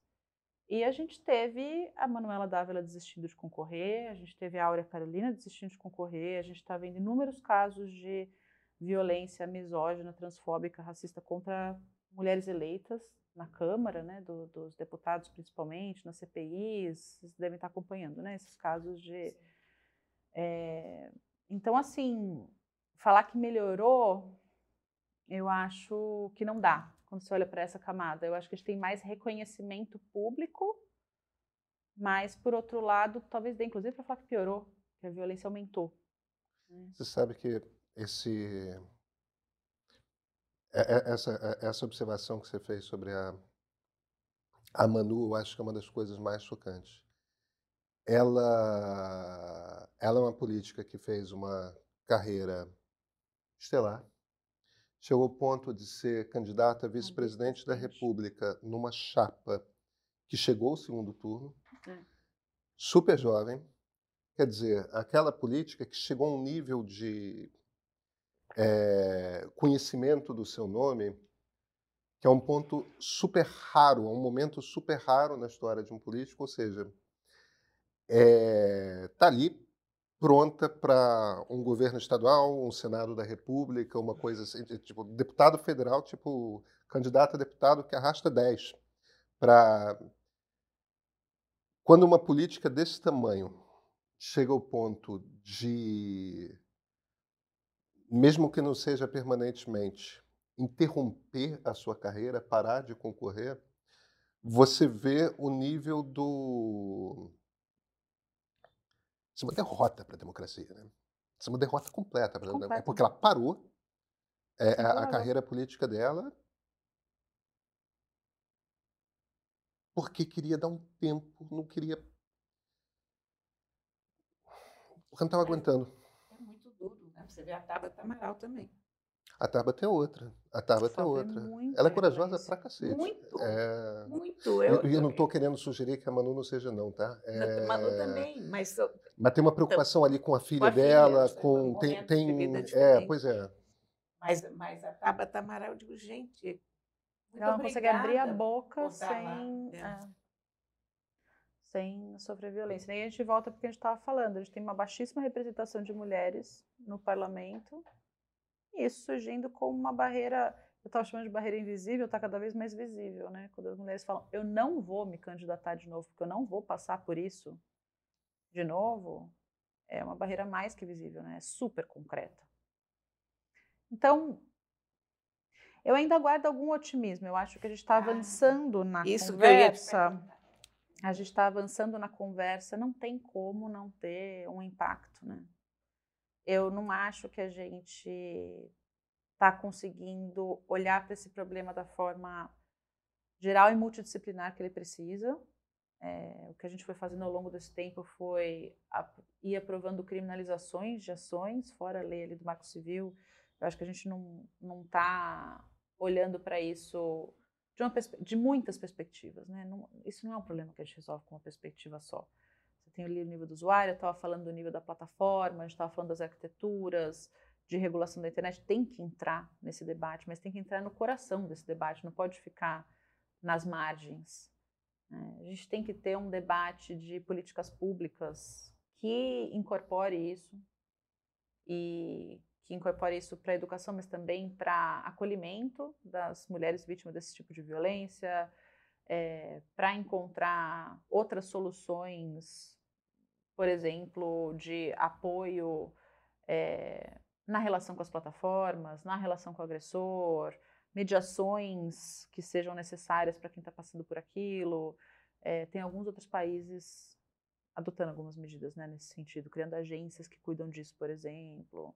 E a gente teve a Manuela Dávila desistindo de concorrer, a gente teve a Áurea Carolina desistindo de concorrer, a gente está vendo inúmeros casos de violência misógina, transfóbica, racista contra mulheres eleitas na Câmara, né, do, dos deputados principalmente, nas CPIs, vocês devem estar acompanhando, né, esses casos de... É, então, assim, falar que melhorou, eu acho que não dá, quando você olha para essa camada. Eu acho que a gente tem mais reconhecimento público, mas, por outro lado, talvez dê, inclusive, para falar que piorou, que a violência aumentou. Né. Você sabe que esse essa, é, essa observação que você fez sobre a, a Manu, eu acho que é uma das coisas mais chocantes. Ela, ela é uma política que fez uma carreira estelar, chegou ao ponto de ser candidata a vice-presidente da República numa chapa que chegou ao segundo turno, super jovem, quer dizer, aquela política que chegou a um nível de é, conhecimento do seu nome, que é um ponto super raro, é um momento super raro na história de um político, ou seja, está é, tá ali pronta para um governo estadual, um Senado da República, uma coisa assim, tipo, deputado federal, tipo, candidato a deputado que arrasta 10 para quando uma política desse tamanho chega ao ponto de, mesmo que não seja permanentemente, interromper a sua carreira, parar de concorrer, você vê o nível do. Isso é uma derrota para a democracia, né? Isso é uma derrota completa para a democracia. É porque ela parou é, a, a carreira política dela porque queria dar um tempo, não queria. Porque não estava aguentando. É muito duro, né? Você vê a Tabata Amaral também. A Tabata é outra. A Tabata é outra. Ela é corajosa pra cacete. Muito. É... Muito. Eu, eu, eu não estou querendo sugerir que a Manu não seja, não, tá? É... Manu também, mas. Mas tem uma preocupação ali com a filha com a dela, filha, com. Tem. tem... É, pois é. Mas, mas a Tabata Amaral, eu digo, gente. Ela não consegue abrir a boca sem. É. Sem sofrer violência. E aí a gente volta porque a gente estava falando. A gente tem uma baixíssima representação de mulheres no parlamento isso surgindo como uma barreira, eu estava chamando de barreira invisível, está cada vez mais visível, né? Quando as mulheres falam, eu não vou me candidatar de novo, porque eu não vou passar por isso de novo, é uma barreira mais que visível, né? É super concreta. Então, eu ainda guardo algum otimismo. Eu acho que a gente está ah, avançando na isso conversa. A gente está avançando na conversa. Não tem como não ter um impacto, né? eu não acho que a gente está conseguindo olhar para esse problema da forma geral e multidisciplinar que ele precisa. É, o que a gente foi fazendo ao longo desse tempo foi ir aprovando criminalizações de ações, fora a lei ali do Marco Civil. Eu acho que a gente não está olhando para isso de, uma, de muitas perspectivas. Né? Não, isso não é um problema que a gente resolve com uma perspectiva só tem ali o nível do usuário, eu estava falando do nível da plataforma, a gente estava falando das arquiteturas, de regulação da internet, tem que entrar nesse debate, mas tem que entrar no coração desse debate, não pode ficar nas margens. Né? A gente tem que ter um debate de políticas públicas que incorpore isso e que incorpore isso para a educação, mas também para acolhimento das mulheres vítimas desse tipo de violência, é, para encontrar outras soluções por exemplo, de apoio é, na relação com as plataformas, na relação com o agressor, mediações que sejam necessárias para quem está passando por aquilo. É, tem alguns outros países adotando algumas medidas né, nesse sentido, criando agências que cuidam disso, por exemplo.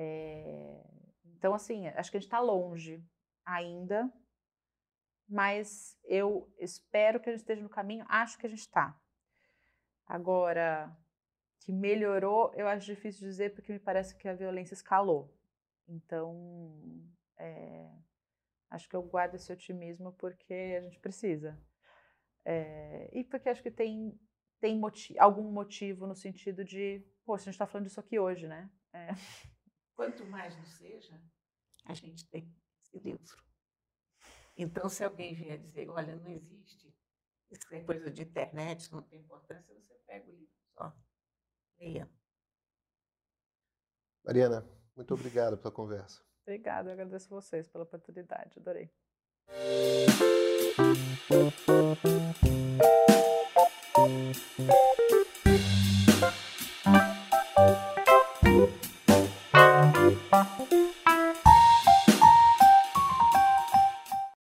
É, então, assim, acho que a gente está longe ainda, mas eu espero que a gente esteja no caminho, acho que a gente está. Agora, que melhorou, eu acho difícil dizer, porque me parece que a violência escalou. Então, é, acho que eu guardo esse otimismo porque a gente precisa. É, e porque acho que tem, tem motivo, algum motivo no sentido de, poxa, a gente está falando disso aqui hoje, né? É. Quanto mais não seja, a gente tem esse livro. Então, se alguém vier dizer, olha, não existe, isso é coisa de internet, isso não tem importância, você pega o livro só. Leia. Mariana, muito obrigado pela conversa. Obrigada, agradeço vocês pela oportunidade, adorei.